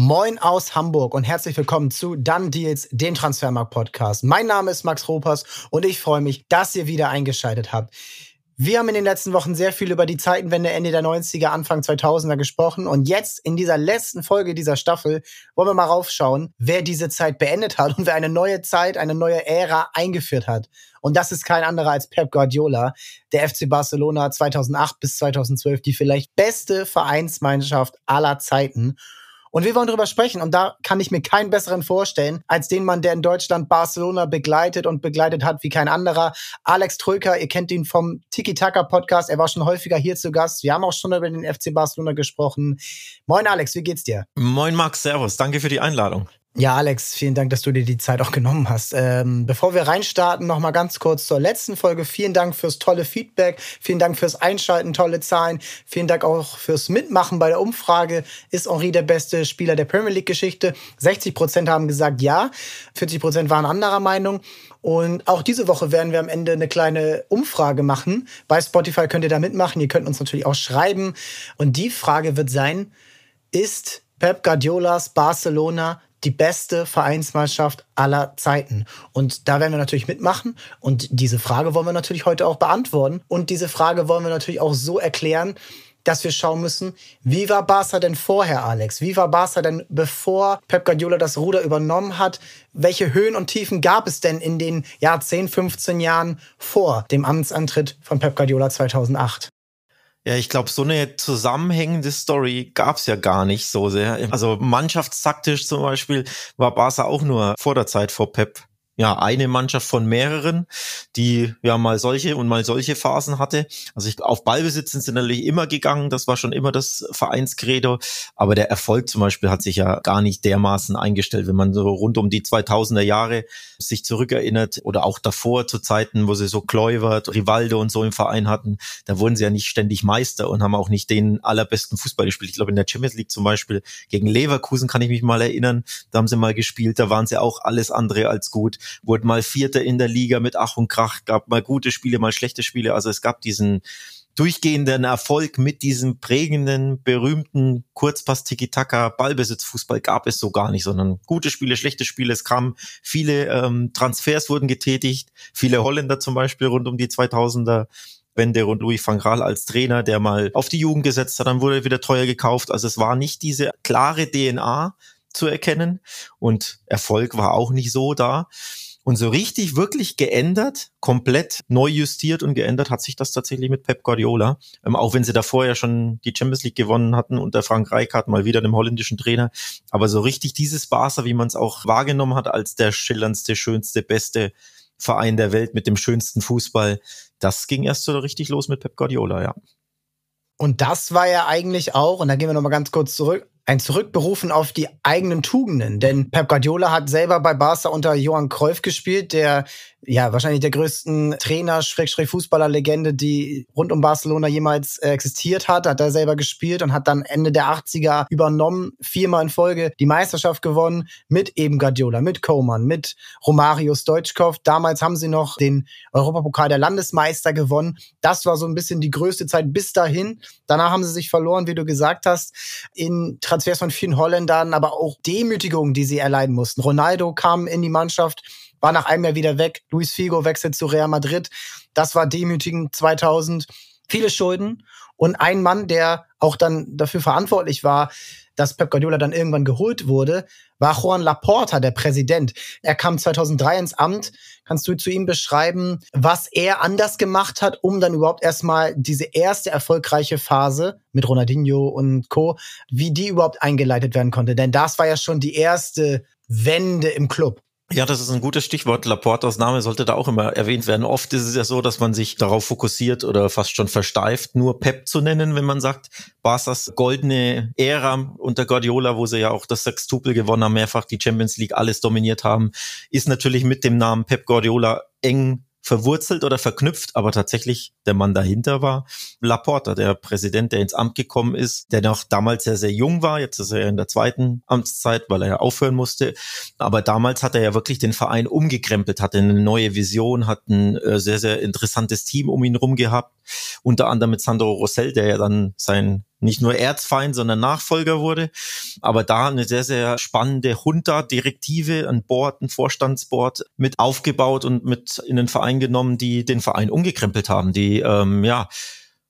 Moin aus Hamburg und herzlich willkommen zu Dann Deals, dem Transfermarkt Podcast. Mein Name ist Max Ropers und ich freue mich, dass ihr wieder eingeschaltet habt. Wir haben in den letzten Wochen sehr viel über die Zeitenwende Ende der 90er, Anfang 2000er gesprochen und jetzt in dieser letzten Folge dieser Staffel wollen wir mal raufschauen, wer diese Zeit beendet hat und wer eine neue Zeit, eine neue Ära eingeführt hat. Und das ist kein anderer als Pep Guardiola, der FC Barcelona 2008 bis 2012, die vielleicht beste Vereinsmannschaft aller Zeiten. Und wir wollen darüber sprechen. Und da kann ich mir keinen besseren vorstellen, als den Mann, der in Deutschland Barcelona begleitet und begleitet hat wie kein anderer. Alex Trücker, ihr kennt ihn vom Tiki-Taka-Podcast. Er war schon häufiger hier zu Gast. Wir haben auch schon über den FC Barcelona gesprochen. Moin Alex, wie geht's dir? Moin Max, Servus. Danke für die Einladung. Ja, Alex, vielen Dank, dass du dir die Zeit auch genommen hast. Ähm, bevor wir reinstarten, noch mal ganz kurz zur letzten Folge. Vielen Dank fürs tolle Feedback, vielen Dank fürs Einschalten, tolle Zahlen, vielen Dank auch fürs Mitmachen bei der Umfrage. Ist Henri der beste Spieler der Premier League-Geschichte? 60 Prozent haben gesagt ja, 40 Prozent waren anderer Meinung. Und auch diese Woche werden wir am Ende eine kleine Umfrage machen. Bei Spotify könnt ihr da mitmachen. Ihr könnt uns natürlich auch schreiben. Und die Frage wird sein, ist Pep Guardiolas Barcelona die beste Vereinsmannschaft aller Zeiten. Und da werden wir natürlich mitmachen. Und diese Frage wollen wir natürlich heute auch beantworten. Und diese Frage wollen wir natürlich auch so erklären, dass wir schauen müssen, wie war Barca denn vorher, Alex? Wie war Barca denn bevor Pep Guardiola das Ruder übernommen hat? Welche Höhen und Tiefen gab es denn in den ja, 10, 15 Jahren vor dem Amtsantritt von Pep Guardiola 2008? Ja, ich glaube, so eine zusammenhängende Story gab's ja gar nicht so sehr. Also mannschaftstaktisch zum Beispiel war Barca auch nur vor der Zeit vor Pep ja eine Mannschaft von mehreren, die ja mal solche und mal solche Phasen hatte. Also ich, auf Ballbesitz sind sie natürlich immer gegangen, das war schon immer das Vereinskredo, aber der Erfolg zum Beispiel hat sich ja gar nicht dermaßen eingestellt, wenn man so rund um die 2000er Jahre sich zurückerinnert oder auch davor zu Zeiten, wo sie so Kluivert, Rivaldo und so im Verein hatten, da wurden sie ja nicht ständig Meister und haben auch nicht den allerbesten Fußball gespielt. Ich glaube in der Champions League zum Beispiel gegen Leverkusen kann ich mich mal erinnern, da haben sie mal gespielt, da waren sie auch alles andere als gut wurde mal Vierter in der Liga mit Ach und Krach, gab mal gute Spiele, mal schlechte Spiele. Also es gab diesen durchgehenden Erfolg mit diesem prägenden, berühmten Kurzpass Tiki-Taka Ballbesitzfußball gab es so gar nicht, sondern gute Spiele, schlechte Spiele. Es kamen viele ähm, Transfers wurden getätigt, viele Holländer zum Beispiel rund um die 2000er. Wende rund Louis van Gaal als Trainer, der mal auf die Jugend gesetzt hat, dann wurde er wieder teuer gekauft. Also es war nicht diese klare DNA zu erkennen und Erfolg war auch nicht so da. Und so richtig, wirklich geändert, komplett neu justiert und geändert hat sich das tatsächlich mit Pep Guardiola. Ähm, auch wenn sie davor ja schon die Champions League gewonnen hatten unter Frank Rijkaard, mal wieder dem holländischen Trainer. Aber so richtig dieses Barca, wie man es auch wahrgenommen hat, als der schillerndste, schönste, beste Verein der Welt mit dem schönsten Fußball, das ging erst so richtig los mit Pep Guardiola, ja. Und das war ja eigentlich auch, und da gehen wir nochmal ganz kurz zurück, ein Zurückberufen auf die eigenen Tugenden. Denn Pep Guardiola hat selber bei Barca unter Johann Cruyff gespielt, der ja wahrscheinlich der größten Trainer, Schrägstrich Fußballerlegende, die rund um Barcelona jemals äh, existiert hat. Hat er selber gespielt und hat dann Ende der 80er übernommen, viermal in Folge die Meisterschaft gewonnen mit eben Guardiola, mit Koeman, mit Romario Stoichkov. Damals haben sie noch den Europapokal der Landesmeister gewonnen. Das war so ein bisschen die größte Zeit bis dahin. Danach haben sie sich verloren, wie du gesagt hast, in Transfers von vielen Holländern, aber auch Demütigungen, die sie erleiden mussten. Ronaldo kam in die Mannschaft, war nach einem Jahr wieder weg. Luis Figo wechselt zu Real Madrid. Das war demütigend 2000. Viele Schulden und ein Mann, der auch dann dafür verantwortlich war, dass Pep Guardiola dann irgendwann geholt wurde, war Juan Laporta, der Präsident. Er kam 2003 ins Amt. Kannst du zu ihm beschreiben, was er anders gemacht hat, um dann überhaupt erstmal diese erste erfolgreiche Phase mit Ronaldinho und Co., wie die überhaupt eingeleitet werden konnte? Denn das war ja schon die erste Wende im Club. Ja, das ist ein gutes Stichwort. Laportas Name sollte da auch immer erwähnt werden. Oft ist es ja so, dass man sich darauf fokussiert oder fast schon versteift, nur Pep zu nennen, wenn man sagt, Barca's goldene Ära unter Guardiola, wo sie ja auch das Sextupel gewonnen haben, mehrfach die Champions League alles dominiert haben, ist natürlich mit dem Namen Pep Guardiola eng verwurzelt oder verknüpft, aber tatsächlich der Mann dahinter war Laporta, der Präsident, der ins Amt gekommen ist, der noch damals sehr, sehr jung war. Jetzt ist er in der zweiten Amtszeit, weil er ja aufhören musste. Aber damals hat er ja wirklich den Verein umgekrempelt, hatte eine neue Vision, hat ein äh, sehr, sehr interessantes Team um ihn rum gehabt. Unter anderem mit Sandro Rossell, der ja dann sein nicht nur Erzfeind, sondern Nachfolger wurde. Aber da eine sehr, sehr spannende Junta-Direktive, ein Board, ein Vorstandsboard mit aufgebaut und mit in den Verein genommen, die den Verein umgekrempelt haben, die ähm, ja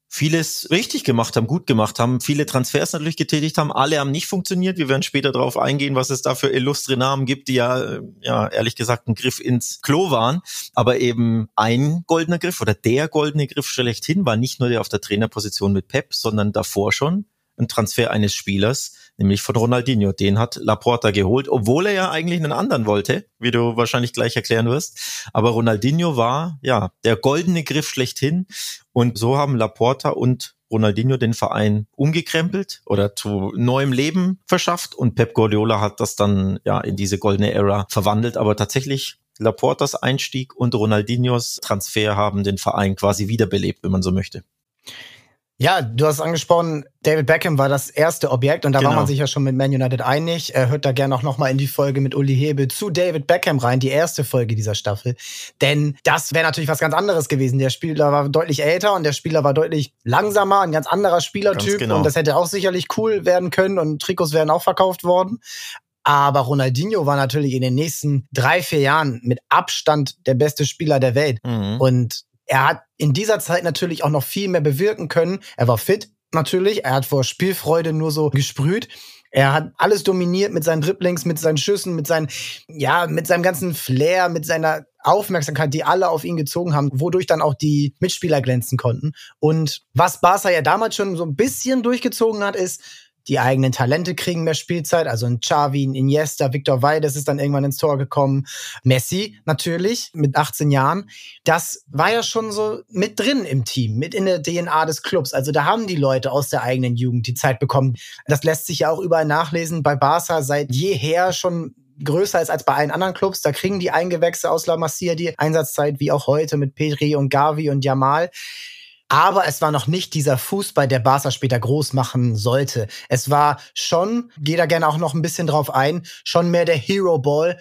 vieles richtig gemacht haben, gut gemacht haben, viele Transfers natürlich getätigt haben, alle haben nicht funktioniert. Wir werden später darauf eingehen, was es da für illustre Namen gibt, die ja, äh, ja ehrlich gesagt ein Griff ins Klo waren. Aber eben ein goldener Griff oder der goldene Griff schlechthin war nicht nur der auf der Trainerposition mit Pep, sondern davor schon ein Transfer eines Spielers, nämlich von Ronaldinho. Den hat Laporta geholt, obwohl er ja eigentlich einen anderen wollte, wie du wahrscheinlich gleich erklären wirst. Aber Ronaldinho war ja der goldene Griff schlechthin. Und so haben Laporta und Ronaldinho den Verein umgekrempelt oder zu neuem Leben verschafft und Pep Guardiola hat das dann ja in diese goldene Ära verwandelt. Aber tatsächlich Laportas Einstieg und Ronaldinhos Transfer haben den Verein quasi wiederbelebt, wenn man so möchte. Ja, du hast angesprochen, David Beckham war das erste Objekt und da genau. war man sich ja schon mit Man United einig. Er hört da gerne auch nochmal in die Folge mit Uli Hebel zu David Beckham rein, die erste Folge dieser Staffel. Denn das wäre natürlich was ganz anderes gewesen. Der Spieler war deutlich älter und der Spieler war deutlich langsamer, ein ganz anderer Spielertyp genau. und das hätte auch sicherlich cool werden können und Trikots wären auch verkauft worden. Aber Ronaldinho war natürlich in den nächsten drei, vier Jahren mit Abstand der beste Spieler der Welt. Mhm. Und er hat in dieser Zeit natürlich auch noch viel mehr bewirken können. Er war fit, natürlich. Er hat vor Spielfreude nur so gesprüht. Er hat alles dominiert mit seinen Dribblings, mit seinen Schüssen, mit seinen, ja, mit seinem ganzen Flair, mit seiner Aufmerksamkeit, die alle auf ihn gezogen haben, wodurch dann auch die Mitspieler glänzen konnten. Und was Barca ja damals schon so ein bisschen durchgezogen hat, ist, die eigenen Talente kriegen mehr Spielzeit. Also ein Xavi, ein Iniesta, Victor Valdes ist dann irgendwann ins Tor gekommen. Messi natürlich mit 18 Jahren. Das war ja schon so mit drin im Team, mit in der DNA des Clubs. Also da haben die Leute aus der eigenen Jugend die Zeit bekommen. Das lässt sich ja auch überall nachlesen. Bei Barca seit jeher schon größer ist als bei allen anderen Clubs. Da kriegen die Eingewächse aus La Masia die Einsatzzeit, wie auch heute mit Pedri und Gavi und Jamal. Aber es war noch nicht dieser Fußball, der Barca später groß machen sollte. Es war schon, gehe da gerne auch noch ein bisschen drauf ein, schon mehr der Hero Ball,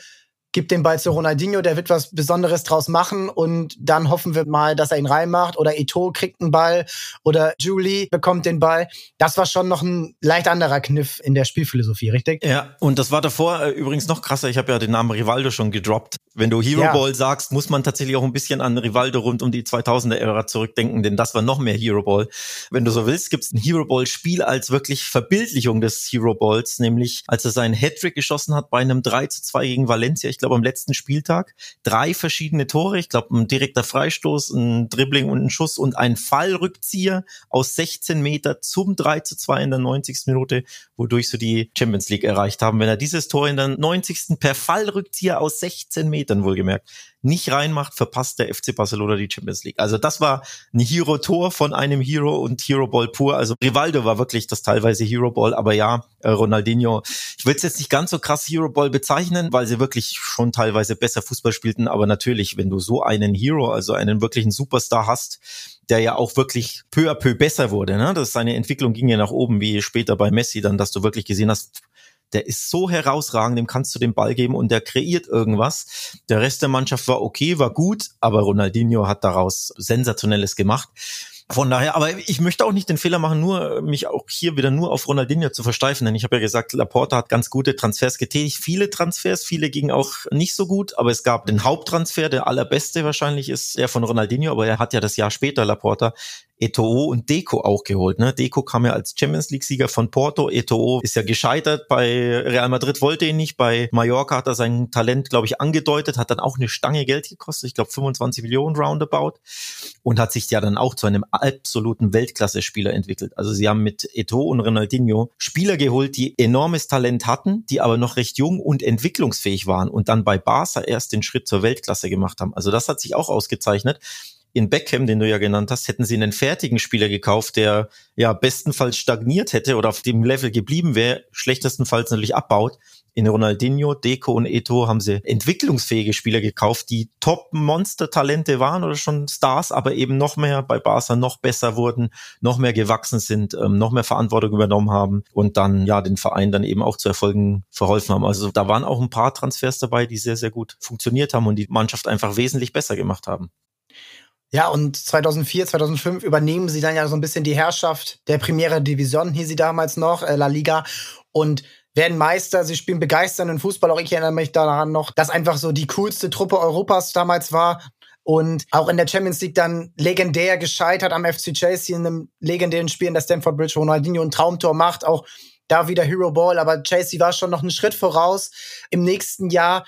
gibt den Ball zu Ronaldinho, der wird was Besonderes draus machen und dann hoffen wir mal, dass er ihn reinmacht oder Ito kriegt einen Ball oder Julie bekommt den Ball. Das war schon noch ein leicht anderer Kniff in der Spielphilosophie, richtig? Ja, und das war davor äh, übrigens noch krasser. Ich habe ja den Namen Rivaldo schon gedroppt. Wenn du Hero ja. Ball sagst, muss man tatsächlich auch ein bisschen an Rivaldo rund um die 2000er-Ära zurückdenken, denn das war noch mehr Hero Ball. Wenn du so willst, gibt es ein Hero Ball-Spiel als wirklich Verbildlichung des Hero Balls, nämlich als er seinen Hattrick geschossen hat bei einem 3 zu 2 gegen Valencia. Ich glaube, am letzten Spieltag. Drei verschiedene Tore, ich glaube ein direkter Freistoß, ein Dribbling und ein Schuss und ein Fallrückzieher aus 16 Meter zum 3 zu 2 in der 90. Minute, wodurch sie die Champions League erreicht haben. Wenn er dieses Tor in der 90. per Fallrückzieher aus 16 Metern wohlgemerkt nicht reinmacht, verpasst der FC Barcelona die Champions League. Also das war ein Hero-Tor von einem Hero und Hero-Ball pur. Also Rivaldo war wirklich das teilweise Hero-Ball, aber ja, äh, Ronaldinho. Ich will es jetzt nicht ganz so krass Hero-Ball bezeichnen, weil sie wirklich schon teilweise besser Fußball spielten. Aber natürlich, wenn du so einen Hero, also einen wirklichen Superstar hast, der ja auch wirklich peu à peu besser wurde. Ne? Das seine Entwicklung ging ja nach oben, wie später bei Messi, dann, dass du wirklich gesehen hast, der ist so herausragend, dem kannst du den Ball geben und der kreiert irgendwas. Der Rest der Mannschaft war okay, war gut, aber Ronaldinho hat daraus sensationelles gemacht. Von daher, aber ich möchte auch nicht den Fehler machen, nur mich auch hier wieder nur auf Ronaldinho zu versteifen, denn ich habe ja gesagt, Laporta hat ganz gute Transfers getätigt, viele Transfers, viele gingen auch nicht so gut, aber es gab den Haupttransfer, der allerbeste wahrscheinlich ist der von Ronaldinho, aber er hat ja das Jahr später Laporta Eto'o und Deco auch geholt. Ne? Deco kam ja als Champions League-Sieger von Porto. Eto'o ist ja gescheitert. Bei Real Madrid wollte ihn nicht. Bei Mallorca hat er sein Talent, glaube ich, angedeutet. Hat dann auch eine Stange Geld gekostet. Ich glaube 25 Millionen roundabout. Und hat sich ja dann auch zu einem absoluten Weltklasse-Spieler entwickelt. Also sie haben mit Eto'o und Ronaldinho Spieler geholt, die enormes Talent hatten, die aber noch recht jung und entwicklungsfähig waren und dann bei Barca erst den Schritt zur Weltklasse gemacht haben. Also das hat sich auch ausgezeichnet in Beckham, den du ja genannt hast, hätten sie einen fertigen Spieler gekauft, der ja bestenfalls stagniert hätte oder auf dem Level geblieben wäre, schlechtestenfalls natürlich abbaut. In Ronaldinho, Deco und Eto haben sie entwicklungsfähige Spieler gekauft, die Top-Monster-Talente waren oder schon Stars, aber eben noch mehr bei Barca noch besser wurden, noch mehr gewachsen sind, ähm, noch mehr Verantwortung übernommen haben und dann ja den Verein dann eben auch zu Erfolgen verholfen haben. Also da waren auch ein paar Transfers dabei, die sehr, sehr gut funktioniert haben und die Mannschaft einfach wesentlich besser gemacht haben. Ja, und 2004, 2005 übernehmen sie dann ja so ein bisschen die Herrschaft der Primera Division, hieß sie damals noch, äh, La Liga, und werden Meister. Sie spielen begeisternden Fußball. Auch ich erinnere mich daran noch, dass einfach so die coolste Truppe Europas damals war. Und auch in der Champions League dann legendär gescheitert am FC Chelsea in einem legendären Spiel in der Stamford Bridge, wo Ronaldinho ein Traumtor macht. Auch da wieder Hero Ball, aber Chelsea war schon noch einen Schritt voraus. Im nächsten Jahr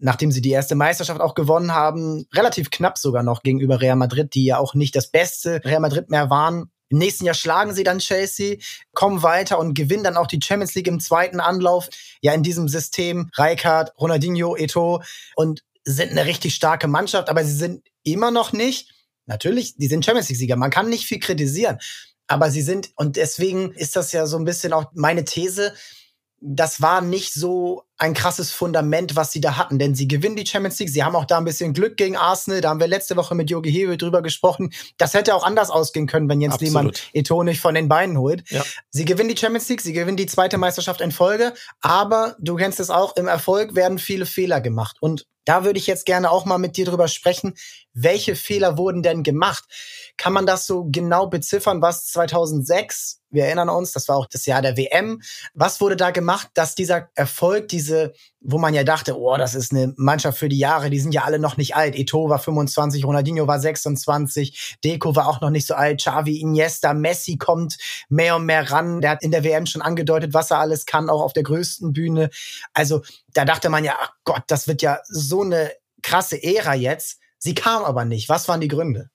nachdem sie die erste Meisterschaft auch gewonnen haben, relativ knapp sogar noch gegenüber Real Madrid, die ja auch nicht das beste Real Madrid mehr waren. Im nächsten Jahr schlagen sie dann Chelsea, kommen weiter und gewinnen dann auch die Champions League im zweiten Anlauf. Ja, in diesem System Rijkaard, Ronaldinho, Eto und sind eine richtig starke Mannschaft, aber sie sind immer noch nicht, natürlich, die sind Champions League-Sieger. Man kann nicht viel kritisieren, aber sie sind, und deswegen ist das ja so ein bisschen auch meine These, das war nicht so ein krasses Fundament, was sie da hatten, denn sie gewinnen die Champions League. Sie haben auch da ein bisschen Glück gegen Arsenal. Da haben wir letzte Woche mit Jogi Hewe drüber gesprochen. Das hätte auch anders ausgehen können, wenn Jens Absolut. Lehmann Eto nicht von den Beinen holt. Ja. Sie gewinnen die Champions League, sie gewinnen die zweite Meisterschaft in Folge. Aber du kennst es auch, im Erfolg werden viele Fehler gemacht. Und da würde ich jetzt gerne auch mal mit dir drüber sprechen. Welche Fehler wurden denn gemacht? Kann man das so genau beziffern, was 2006 wir erinnern uns, das war auch das Jahr der WM. Was wurde da gemacht, dass dieser Erfolg, diese, wo man ja dachte, oh, das ist eine Mannschaft für die Jahre, die sind ja alle noch nicht alt. Eto war 25, Ronaldinho war 26, Deco war auch noch nicht so alt, Xavi, Iniesta, Messi kommt mehr und mehr ran. Der hat in der WM schon angedeutet, was er alles kann, auch auf der größten Bühne. Also da dachte man ja, ach Gott, das wird ja so eine krasse Ära jetzt. Sie kam aber nicht. Was waren die Gründe?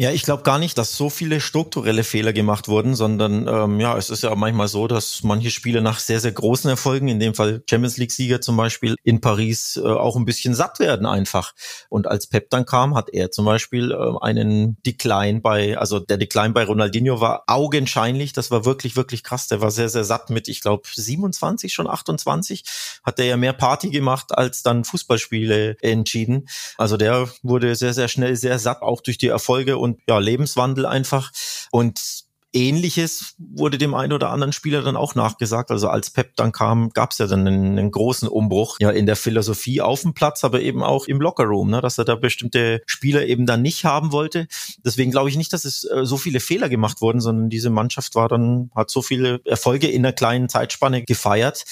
Ja, ich glaube gar nicht, dass so viele strukturelle Fehler gemacht wurden, sondern ähm, ja, es ist ja manchmal so, dass manche Spiele nach sehr, sehr großen Erfolgen, in dem Fall Champions League-Sieger zum Beispiel in Paris, äh, auch ein bisschen satt werden einfach. Und als Pep dann kam, hat er zum Beispiel äh, einen Decline bei, also der Decline bei Ronaldinho war augenscheinlich, das war wirklich, wirklich krass. Der war sehr, sehr satt mit, ich glaube, 27, schon 28, hat er ja mehr Party gemacht als dann Fußballspiele entschieden. Also der wurde sehr, sehr schnell sehr satt, auch durch die Erfolge und und ja, Lebenswandel einfach. Und Ähnliches wurde dem einen oder anderen Spieler dann auch nachgesagt. Also als Pep dann kam, gab es ja dann einen, einen, großen Umbruch ja in der Philosophie auf dem Platz, aber eben auch im Lockerroom, ne, dass er da bestimmte Spieler eben dann nicht haben wollte. Deswegen glaube ich nicht, dass es äh, so viele Fehler gemacht wurden, sondern diese Mannschaft war dann hat so viele Erfolge in einer kleinen Zeitspanne gefeiert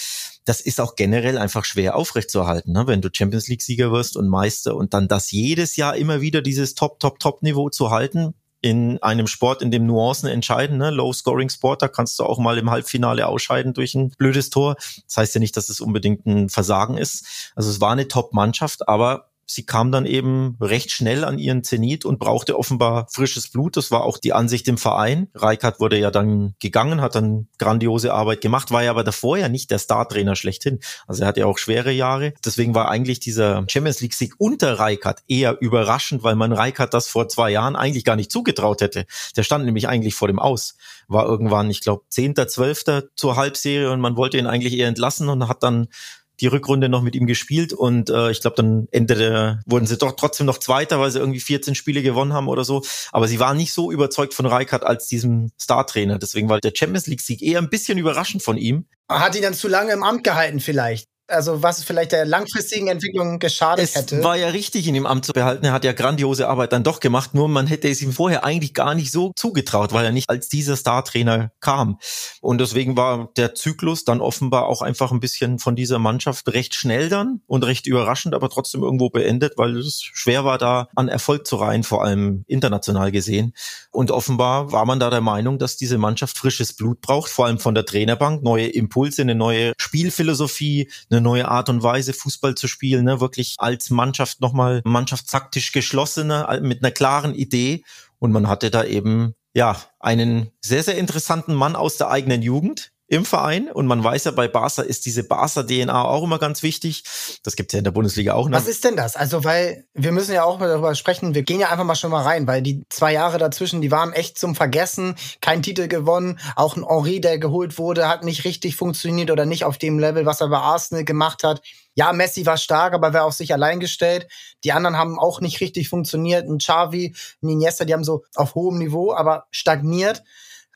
das ist auch generell einfach schwer aufrechtzuerhalten, ne? wenn du Champions League-Sieger wirst und Meister und dann das jedes Jahr immer wieder dieses Top, Top, Top-Niveau zu halten in einem Sport, in dem Nuancen entscheiden, ne? Low-Scoring-Sport, da kannst du auch mal im Halbfinale ausscheiden durch ein blödes Tor. Das heißt ja nicht, dass es unbedingt ein Versagen ist. Also es war eine Top-Mannschaft, aber sie kam dann eben recht schnell an ihren Zenit und brauchte offenbar frisches Blut. Das war auch die Ansicht im Verein. Reikert wurde ja dann gegangen, hat dann grandiose Arbeit gemacht, war ja aber davor ja nicht der Startrainer schlechthin. Also er hatte ja auch schwere Jahre. Deswegen war eigentlich dieser Champions League Sieg unter Reikert eher überraschend, weil man Reikert das vor zwei Jahren eigentlich gar nicht zugetraut hätte. Der stand nämlich eigentlich vor dem Aus. War irgendwann, ich glaube, zehnter, zwölfter zur Halbserie und man wollte ihn eigentlich eher entlassen und hat dann die Rückrunde noch mit ihm gespielt und äh, ich glaube, dann endete, wurden sie doch trotzdem noch Zweiter, weil sie irgendwie 14 Spiele gewonnen haben oder so. Aber sie waren nicht so überzeugt von Reikert als diesem Startrainer. Deswegen war der Champions League-Sieg eher ein bisschen überraschend von ihm. Hat ihn dann zu lange im Amt gehalten vielleicht? Also was vielleicht der langfristigen Entwicklung geschadet es hätte. Es war ja richtig, ihn im Amt zu behalten. Er hat ja grandiose Arbeit dann doch gemacht, nur man hätte es ihm vorher eigentlich gar nicht so zugetraut, weil er nicht als dieser Startrainer kam. Und deswegen war der Zyklus dann offenbar auch einfach ein bisschen von dieser Mannschaft recht schnell dann und recht überraschend, aber trotzdem irgendwo beendet, weil es schwer war, da an Erfolg zu reihen, vor allem international gesehen. Und offenbar war man da der Meinung, dass diese Mannschaft frisches Blut braucht, vor allem von der Trainerbank, neue Impulse, eine neue Spielphilosophie, eine eine neue Art und Weise, Fußball zu spielen, ne? wirklich als Mannschaft nochmal mannschaftstaktisch geschlossener, mit einer klaren Idee. Und man hatte da eben ja einen sehr, sehr interessanten Mann aus der eigenen Jugend, im Verein und man weiß ja, bei Barca ist diese Barca-DNA auch immer ganz wichtig. Das gibt's ja in der Bundesliga auch noch. Was ist denn das? Also, weil wir müssen ja auch mal darüber sprechen, wir gehen ja einfach mal schon mal rein, weil die zwei Jahre dazwischen, die waren echt zum Vergessen, kein Titel gewonnen, auch ein Henri, der geholt wurde, hat nicht richtig funktioniert oder nicht auf dem Level, was er bei Arsenal gemacht hat. Ja, Messi war stark, aber wäre auf sich allein gestellt. Die anderen haben auch nicht richtig funktioniert. Ein Xavi, ein Iniesta, die haben so auf hohem Niveau, aber stagniert.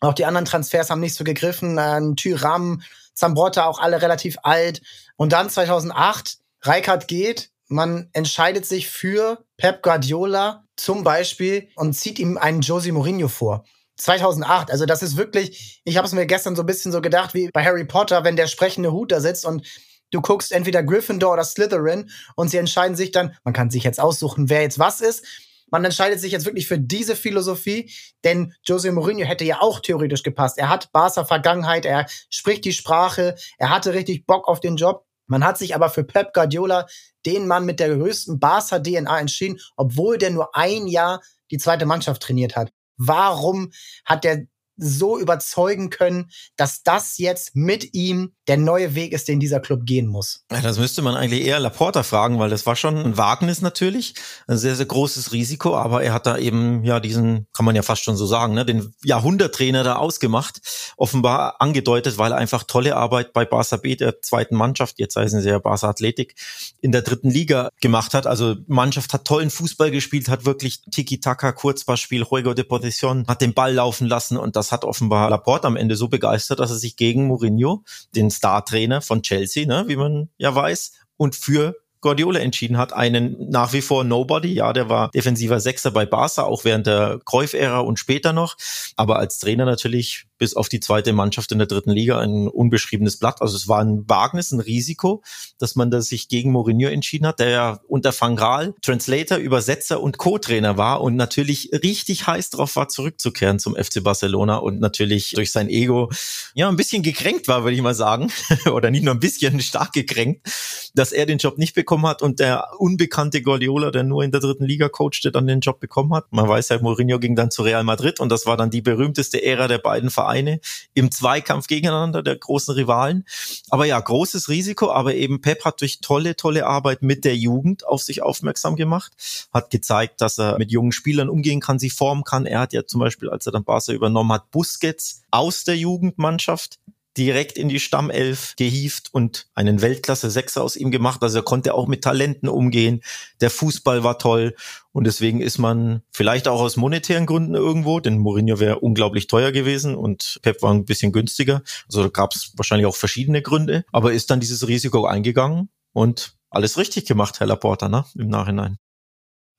Auch die anderen Transfers haben nicht so gegriffen. Äh, Tyram, Zambrotta auch alle relativ alt. Und dann 2008, Reikard geht, man entscheidet sich für Pep Guardiola zum Beispiel und zieht ihm einen Jose Mourinho vor. 2008, also das ist wirklich, ich habe es mir gestern so ein bisschen so gedacht, wie bei Harry Potter, wenn der sprechende Hut da sitzt und du guckst entweder Gryffindor oder Slytherin und sie entscheiden sich dann, man kann sich jetzt aussuchen, wer jetzt was ist. Man entscheidet sich jetzt wirklich für diese Philosophie, denn Jose Mourinho hätte ja auch theoretisch gepasst. Er hat Barca Vergangenheit, er spricht die Sprache, er hatte richtig Bock auf den Job. Man hat sich aber für Pep Guardiola, den Mann mit der größten Barca DNA entschieden, obwohl der nur ein Jahr die zweite Mannschaft trainiert hat. Warum hat der so überzeugen können, dass das jetzt mit ihm der neue Weg ist, den dieser Club gehen muss. Ja, das müsste man eigentlich eher Laporta fragen, weil das war schon ein Wagnis natürlich, ein sehr, sehr großes Risiko, aber er hat da eben ja diesen, kann man ja fast schon so sagen, ne, den Jahrhunderttrainer da ausgemacht, offenbar angedeutet, weil er einfach tolle Arbeit bei Barca B, der zweiten Mannschaft, jetzt heißen sie ja Barca Athletik, in der dritten Liga gemacht hat. Also Mannschaft hat tollen Fußball gespielt, hat wirklich Tiki-Taka, Kurzpassspiel, Juego de Position, hat den Ball laufen lassen und das hat offenbar Laporte am Ende so begeistert, dass er sich gegen Mourinho, den Star-Trainer von Chelsea, ne, wie man ja weiß, und für Guardiola entschieden hat, einen nach wie vor Nobody. Ja, der war defensiver Sechser bei Barca, auch während der Cruyff-Ära und später noch. Aber als Trainer natürlich bis auf die zweite Mannschaft in der dritten Liga ein unbeschriebenes Blatt. Also es war ein Wagnis, ein Risiko, dass man da sich gegen Mourinho entschieden hat, der ja unter Van Translator, Übersetzer und Co-Trainer war und natürlich richtig heiß drauf war, zurückzukehren zum FC Barcelona und natürlich durch sein Ego ja ein bisschen gekränkt war, würde ich mal sagen. Oder nicht nur ein bisschen, stark gekränkt, dass er den Job nicht bekommen hat und der unbekannte Guardiola, der nur in der dritten Liga coachte, dann den Job bekommen hat. Man weiß ja, Mourinho ging dann zu Real Madrid und das war dann die berühmteste Ära der beiden Vereine Vereine im Zweikampf gegeneinander, der großen Rivalen. Aber ja, großes Risiko, aber eben Pep hat durch tolle, tolle Arbeit mit der Jugend auf sich aufmerksam gemacht, hat gezeigt, dass er mit jungen Spielern umgehen kann, sie formen kann. Er hat ja zum Beispiel, als er dann Barca übernommen hat, Busquets aus der Jugendmannschaft direkt in die Stammelf gehieft und einen Weltklasse-Sechser aus ihm gemacht. Also er konnte auch mit Talenten umgehen. Der Fußball war toll. Und deswegen ist man vielleicht auch aus monetären Gründen irgendwo, denn Mourinho wäre unglaublich teuer gewesen und Pep war ein bisschen günstiger. Also da gab es wahrscheinlich auch verschiedene Gründe. Aber ist dann dieses Risiko eingegangen und alles richtig gemacht, Herr Laporta, ne? Im Nachhinein.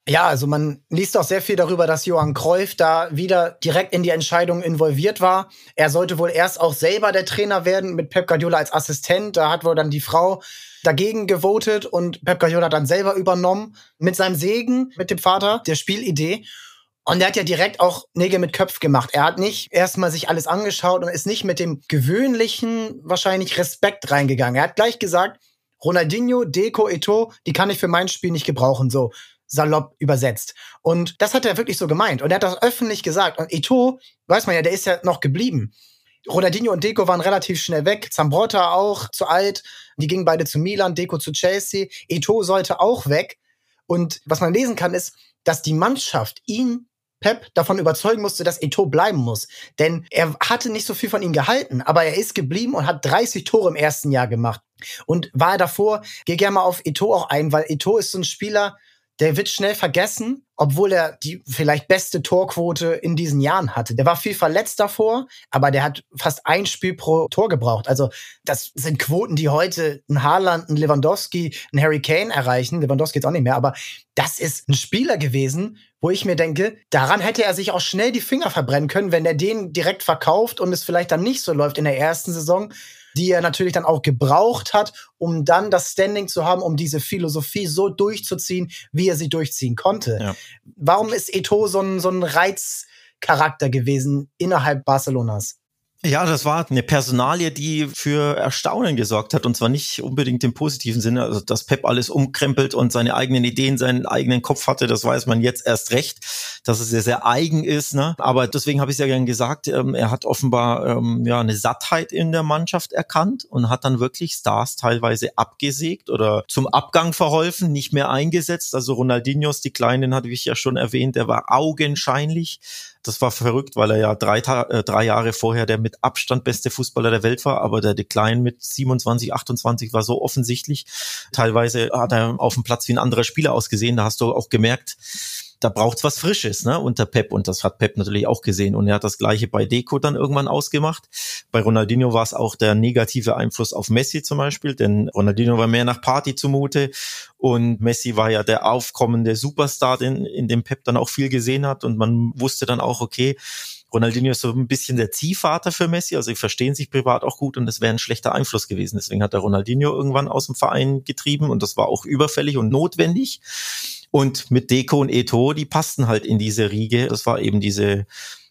Ja, also man liest auch sehr viel darüber, dass Johann Cruyff da wieder direkt in die Entscheidung involviert war. Er sollte wohl erst auch selber der Trainer werden mit Pep Guardiola als Assistent. Da hat wohl dann die Frau dagegen gewotet und Pep Guardiola dann selber übernommen mit seinem Segen, mit dem Vater, der Spielidee. Und er hat ja direkt auch Nägel mit Köpf gemacht. Er hat nicht erstmal sich alles angeschaut und ist nicht mit dem gewöhnlichen, wahrscheinlich Respekt reingegangen. Er hat gleich gesagt, Ronaldinho, Deco, Eto, die kann ich für mein Spiel nicht gebrauchen. So salopp übersetzt. Und das hat er wirklich so gemeint. Und er hat das öffentlich gesagt. Und Eto, weiß man ja, der ist ja noch geblieben. Ronaldinho und Deco waren relativ schnell weg. Zambrotta auch zu alt. Die gingen beide zu Milan, Deco zu Chelsea. Eto sollte auch weg. Und was man lesen kann, ist, dass die Mannschaft ihn Pep davon überzeugen musste, dass Eto bleiben muss. Denn er hatte nicht so viel von ihm gehalten, aber er ist geblieben und hat 30 Tore im ersten Jahr gemacht. Und war davor, gehe gerne mal auf Eto auch ein, weil Eto ist so ein Spieler, der wird schnell vergessen, obwohl er die vielleicht beste Torquote in diesen Jahren hatte. Der war viel verletzt davor, aber der hat fast ein Spiel pro Tor gebraucht. Also das sind Quoten, die heute ein Haaland, ein Lewandowski, ein Harry Kane erreichen. Lewandowski jetzt auch nicht mehr, aber das ist ein Spieler gewesen, wo ich mir denke, daran hätte er sich auch schnell die Finger verbrennen können, wenn er den direkt verkauft und es vielleicht dann nicht so läuft in der ersten Saison die er natürlich dann auch gebraucht hat, um dann das Standing zu haben, um diese Philosophie so durchzuziehen, wie er sie durchziehen konnte. Ja. Warum ist Eto so ein, so ein Reizcharakter gewesen innerhalb Barcelonas? Ja, das war eine Personalie, die für Erstaunen gesorgt hat und zwar nicht unbedingt im positiven Sinne, also dass Pep alles umkrempelt und seine eigenen Ideen, seinen eigenen Kopf hatte, das weiß man jetzt erst recht, dass es sehr, sehr eigen ist. Ne? Aber deswegen habe ich es ja gern gesagt, ähm, er hat offenbar ähm, ja eine Sattheit in der Mannschaft erkannt und hat dann wirklich Stars teilweise abgesägt oder zum Abgang verholfen, nicht mehr eingesetzt. Also Ronaldinhos, die Kleinen, hatte ich ja schon erwähnt, der war augenscheinlich das war verrückt, weil er ja drei, äh, drei Jahre vorher der mit Abstand beste Fußballer der Welt war, aber der Decline mit 27, 28 war so offensichtlich. Teilweise hat er auf dem Platz wie ein anderer Spieler ausgesehen. Da hast du auch gemerkt, da braucht's was Frisches, ne, unter Pep. Und das hat Pep natürlich auch gesehen. Und er hat das Gleiche bei Deco dann irgendwann ausgemacht. Bei Ronaldinho war es auch der negative Einfluss auf Messi zum Beispiel, denn Ronaldinho war mehr nach Party zumute und Messi war ja der aufkommende Superstar, in, in dem Pep dann auch viel gesehen hat. Und man wusste dann auch, okay, Ronaldinho ist so ein bisschen der Ziehvater für Messi, also sie verstehen sich privat auch gut und es wäre ein schlechter Einfluss gewesen. Deswegen hat er Ronaldinho irgendwann aus dem Verein getrieben und das war auch überfällig und notwendig. Und mit Deco und Eto, die passten halt in diese Riege. Das war eben diese,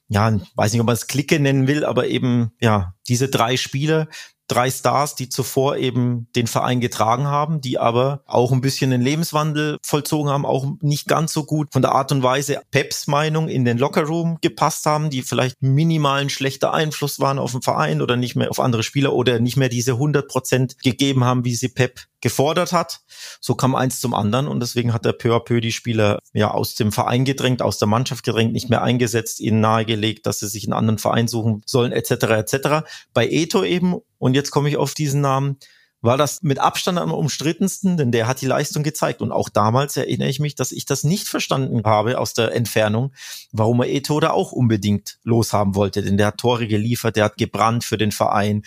ja, weiß nicht, ob man es Clique nennen will, aber eben, ja, diese drei Spieler, drei Stars, die zuvor eben den Verein getragen haben, die aber auch ein bisschen den Lebenswandel vollzogen haben, auch nicht ganz so gut von der Art und Weise Peps Meinung in den Lockerroom gepasst haben, die vielleicht minimalen schlechter Einfluss waren auf den Verein oder nicht mehr auf andere Spieler oder nicht mehr diese 100 Prozent gegeben haben, wie sie Pep gefordert hat. So kam eins zum anderen und deswegen hat er peu à peu die Spieler ja aus dem Verein gedrängt, aus der Mannschaft gedrängt, nicht mehr eingesetzt, ihnen nahegelegt, dass sie sich einen anderen Verein suchen sollen, etc. etc. Bei Eto eben, und jetzt komme ich auf diesen Namen, war das mit Abstand am umstrittensten, denn der hat die Leistung gezeigt. Und auch damals erinnere ich mich, dass ich das nicht verstanden habe aus der Entfernung, warum er Eto da auch unbedingt loshaben wollte. Denn der hat Tore geliefert, der hat gebrannt für den Verein.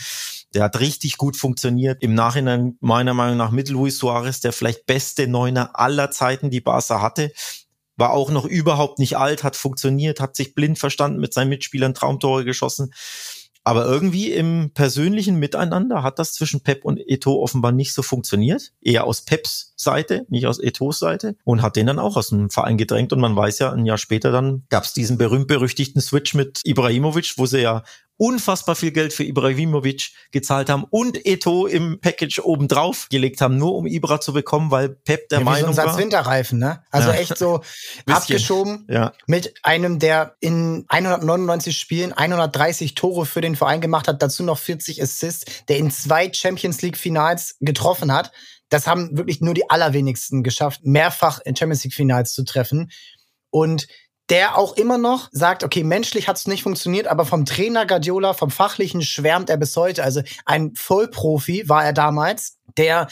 Der hat richtig gut funktioniert. Im Nachhinein meiner Meinung nach mit Luis Suarez der vielleicht beste Neuner aller Zeiten, die Barca hatte. War auch noch überhaupt nicht alt, hat funktioniert, hat sich blind verstanden mit seinen Mitspielern, Traumtore geschossen. Aber irgendwie im persönlichen Miteinander hat das zwischen Pep und Eto offenbar nicht so funktioniert. Eher aus Peps Seite, nicht aus Etos Seite. Und hat den dann auch aus dem Verein gedrängt. Und man weiß ja, ein Jahr später dann gab es diesen berühmt-berüchtigten Switch mit Ibrahimovic, wo sie ja unfassbar viel Geld für Ibrahimovic gezahlt haben und Eto im Package obendrauf gelegt haben, nur um Ibra zu bekommen, weil Pep der ja, Meinung so ein war. Winterreifen, ne? Also ja. echt so abgeschoben ja. mit einem, der in 199 Spielen 130 Tore für den Verein gemacht hat, dazu noch 40 Assists, der in zwei Champions League Finals getroffen hat. Das haben wirklich nur die allerwenigsten geschafft, mehrfach in Champions League Finals zu treffen. Und der auch immer noch sagt, okay, menschlich hat es nicht funktioniert, aber vom Trainer Guardiola, vom Fachlichen schwärmt er bis heute. Also ein Vollprofi war er damals, der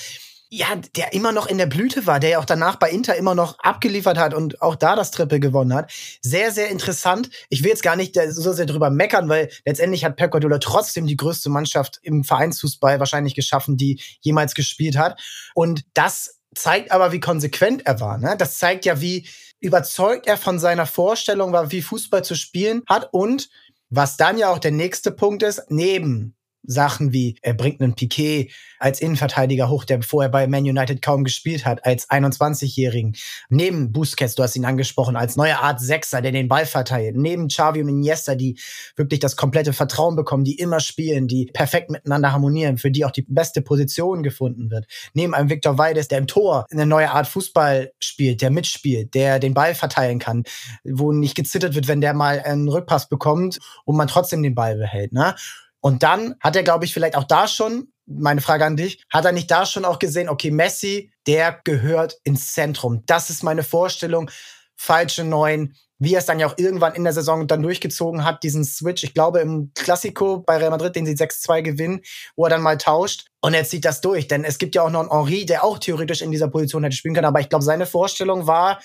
ja, der immer noch in der Blüte war, der ja auch danach bei Inter immer noch abgeliefert hat und auch da das Triple gewonnen hat. Sehr, sehr interessant. Ich will jetzt gar nicht so sehr drüber meckern, weil letztendlich hat Pep Guardiola trotzdem die größte Mannschaft im Vereinsfußball wahrscheinlich geschaffen, die jemals gespielt hat. Und das zeigt aber, wie konsequent er war. Ne? Das zeigt ja, wie überzeugt er von seiner Vorstellung war, wie Fußball zu spielen hat. Und was dann ja auch der nächste Punkt ist, neben Sachen wie, er bringt einen Piquet als Innenverteidiger hoch, der vorher bei Man United kaum gespielt hat, als 21-Jährigen. Neben Busquets, du hast ihn angesprochen, als neue Art Sechser, der den Ball verteilt. Neben Xavi und Iniesta, die wirklich das komplette Vertrauen bekommen, die immer spielen, die perfekt miteinander harmonieren, für die auch die beste Position gefunden wird. Neben einem Victor Valdes, der im Tor eine neue Art Fußball spielt, der mitspielt, der den Ball verteilen kann, wo nicht gezittert wird, wenn der mal einen Rückpass bekommt und man trotzdem den Ball behält. Ne? Und dann hat er, glaube ich, vielleicht auch da schon, meine Frage an dich, hat er nicht da schon auch gesehen, okay, Messi, der gehört ins Zentrum. Das ist meine Vorstellung. Falsche Neun, wie er es dann ja auch irgendwann in der Saison dann durchgezogen hat, diesen Switch. Ich glaube, im Klassiko bei Real Madrid, den sie 6-2 gewinnen, wo er dann mal tauscht. Und er zieht das durch. Denn es gibt ja auch noch einen Henri, der auch theoretisch in dieser Position hätte spielen können. Aber ich glaube, seine Vorstellung war,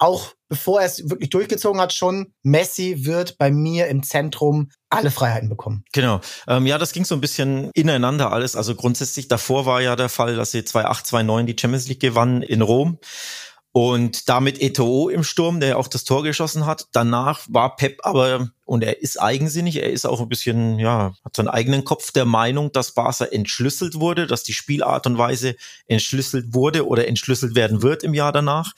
auch bevor er es wirklich durchgezogen hat, schon, Messi wird bei mir im Zentrum alle Freiheiten bekommen. Genau. Ähm, ja, das ging so ein bisschen ineinander alles. Also grundsätzlich davor war ja der Fall, dass sie 2-8, 2-9 die Champions League gewannen in Rom. Und damit Eto'o im Sturm, der auch das Tor geschossen hat. Danach war Pep aber, und er ist eigensinnig, er ist auch ein bisschen, ja, hat seinen eigenen Kopf der Meinung, dass Barca entschlüsselt wurde, dass die Spielart und Weise entschlüsselt wurde oder entschlüsselt werden wird im Jahr danach.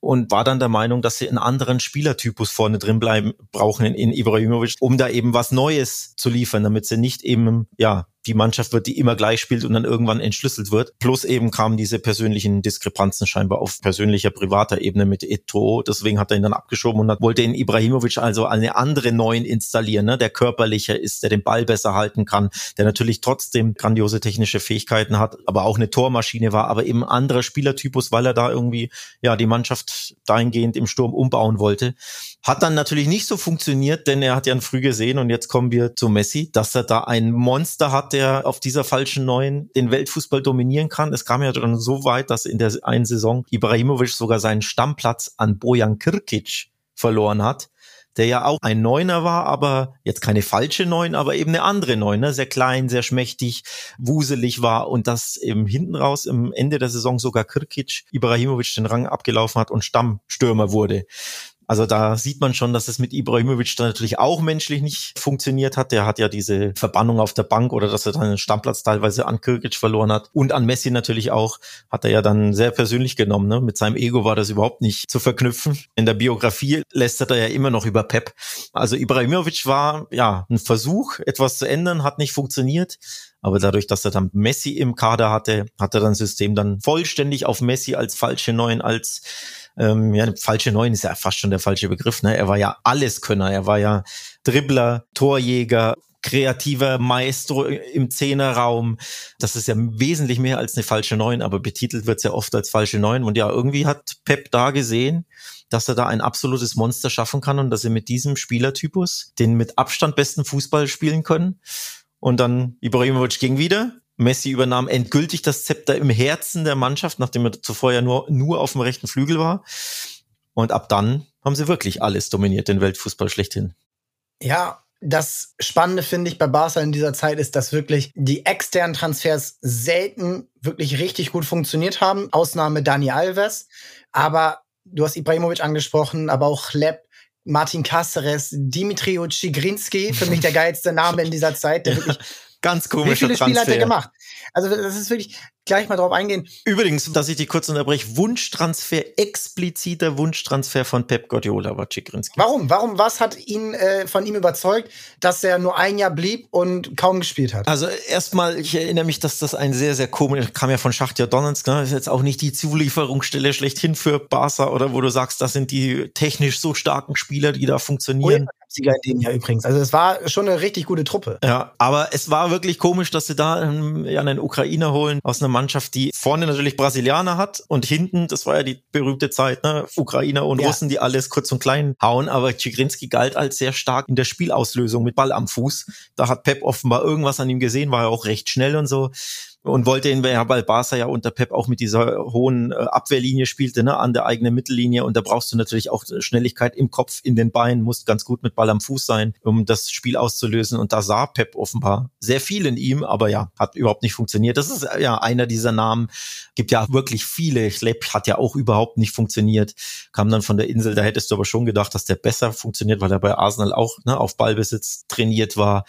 Und war dann der Meinung, dass sie einen anderen Spielertypus vorne drin bleiben brauchen in, in Ibrahimovic, um da eben was Neues zu liefern, damit sie nicht eben, ja, die Mannschaft wird, die immer gleich spielt und dann irgendwann entschlüsselt wird. Plus eben kamen diese persönlichen Diskrepanzen scheinbar auf persönlicher, privater Ebene mit Eto. Deswegen hat er ihn dann abgeschoben und hat, wollte in Ibrahimovic also eine andere Neuen installieren, ne? der körperlicher ist, der den Ball besser halten kann, der natürlich trotzdem grandiose technische Fähigkeiten hat, aber auch eine Tormaschine war, aber eben anderer Spielertypus, weil er da irgendwie ja die Mannschaft dahingehend im Sturm umbauen wollte. Hat dann natürlich nicht so funktioniert, denn er hat ja früh gesehen und jetzt kommen wir zu Messi, dass er da ein Monster hat, er auf dieser falschen Neun den Weltfußball dominieren kann. Es kam ja dann so weit, dass in der einen Saison Ibrahimovic sogar seinen Stammplatz an Bojan Kirkic verloren hat der ja auch ein Neuner war, aber jetzt keine falsche Neun, aber eben eine andere Neun, ne? sehr klein, sehr schmächtig, wuselig war und das eben hinten raus im Ende der Saison sogar Kirkic Ibrahimovic den Rang abgelaufen hat und Stammstürmer wurde. Also da sieht man schon, dass es mit Ibrahimovic dann natürlich auch menschlich nicht funktioniert hat. Der hat ja diese Verbannung auf der Bank oder dass er dann den Stammplatz teilweise an Kirkic verloren hat und an Messi natürlich auch, hat er ja dann sehr persönlich genommen. Ne? Mit seinem Ego war das überhaupt nicht zu verknüpfen. In der Biografie lästert er ja immer noch über Pep. Also Ibrahimovic war ja ein Versuch, etwas zu ändern, hat nicht funktioniert. Aber dadurch, dass er dann Messi im Kader hatte, hat er dann System dann vollständig auf Messi als falsche Neun, als ähm, ja, falsche Neun ist ja fast schon der falsche Begriff. Ne? Er war ja Alleskönner. Er war ja Dribbler, Torjäger, kreativer Maestro im Zehnerraum. Das ist ja wesentlich mehr als eine falsche Neun, aber betitelt wird es ja oft als falsche Neun. Und ja, irgendwie hat Pep da gesehen, dass er da ein absolutes Monster schaffen kann und dass er mit diesem Spielertypus den mit Abstand besten Fußball spielen können. Und dann Ibrahimovic ging wieder. Messi übernahm endgültig das Zepter im Herzen der Mannschaft, nachdem er zuvor ja nur, nur auf dem rechten Flügel war. Und ab dann haben sie wirklich alles dominiert, den Weltfußball schlechthin. Ja, das Spannende finde ich bei Barca in dieser Zeit ist, dass wirklich die externen Transfers selten wirklich richtig gut funktioniert haben. Ausnahme Dani Alves. Aber du hast Ibrahimovic angesprochen, aber auch Lepp, Martin Cáceres, Dimitri Chigrinski, für mich der geilste Name in dieser Zeit, der wirklich Ganz komischer Wie viele Spiele hat er gemacht? Also das ist wirklich gleich mal drauf eingehen. Übrigens, dass ich die kurz unterbreche, Wunschtransfer, expliziter Wunschtransfer von Pep Guardiola war Czigrinski. Warum? Warum? Was hat ihn äh, von ihm überzeugt, dass er nur ein Jahr blieb und kaum gespielt hat? Also erstmal, ich erinnere mich, dass das ein sehr, sehr komisch, kam ja von Schachtja Donetsk, ne? ist jetzt auch nicht die Zulieferungsstelle schlechthin für Barca oder wo du sagst, das sind die technisch so starken Spieler, die da funktionieren. Oh Sieger in dem Jahr übrigens. Also es war schon eine richtig gute Truppe. Ja, aber es war wirklich komisch, dass sie da ähm, ja, einen Ukrainer holen aus einer Mannschaft, die vorne natürlich Brasilianer hat und hinten, das war ja die berühmte Zeit, ne, Ukrainer und ja. Russen, die alles kurz und klein hauen. Aber Tschigrinski galt als sehr stark in der Spielauslösung mit Ball am Fuß. Da hat Pep offenbar irgendwas an ihm gesehen, war ja auch recht schnell und so und wollte ihn, weil Barca ja unter Pep auch mit dieser hohen äh, Abwehrlinie spielte, ne, an der eigenen Mittellinie. Und da brauchst du natürlich auch Schnelligkeit im Kopf, in den Beinen, musst ganz gut mit Ball am Fuß sein, um das Spiel auszulösen. Und da sah Pep offenbar sehr viel in ihm, aber ja, hat überhaupt nicht funktioniert. Das ist ja einer dieser Namen, gibt ja wirklich viele. Schlepp hat ja auch überhaupt nicht funktioniert, kam dann von der Insel, da hättest du aber schon gedacht, dass der besser funktioniert, weil er bei Arsenal auch ne, auf Ballbesitz trainiert war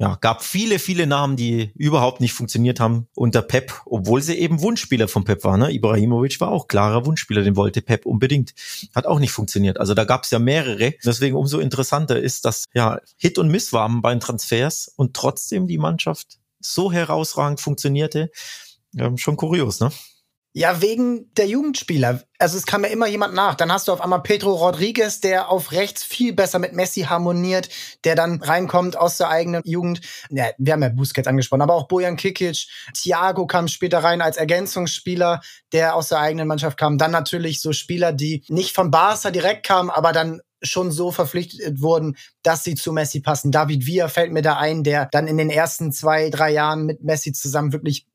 ja, gab viele, viele Namen, die überhaupt nicht funktioniert haben unter Pep, obwohl sie eben Wunschspieler von Pep waren. Ne? Ibrahimovic war auch klarer Wunschspieler, den wollte Pep unbedingt. Hat auch nicht funktioniert. Also da gab es ja mehrere. Deswegen umso interessanter ist, dass ja Hit und Miss waren bei den Transfers und trotzdem die Mannschaft so herausragend funktionierte. Ja, schon kurios, ne? Ja, wegen der Jugendspieler. Also es kam ja immer jemand nach. Dann hast du auf einmal Pedro Rodriguez, der auf rechts viel besser mit Messi harmoniert, der dann reinkommt aus der eigenen Jugend. Ja, wir haben ja Busquets angesprochen, aber auch Bojan Kikic. Thiago kam später rein als Ergänzungsspieler, der aus der eigenen Mannschaft kam. Dann natürlich so Spieler, die nicht von Barca direkt kamen, aber dann schon so verpflichtet wurden, dass sie zu Messi passen. David Villa fällt mir da ein, der dann in den ersten zwei, drei Jahren mit Messi zusammen wirklich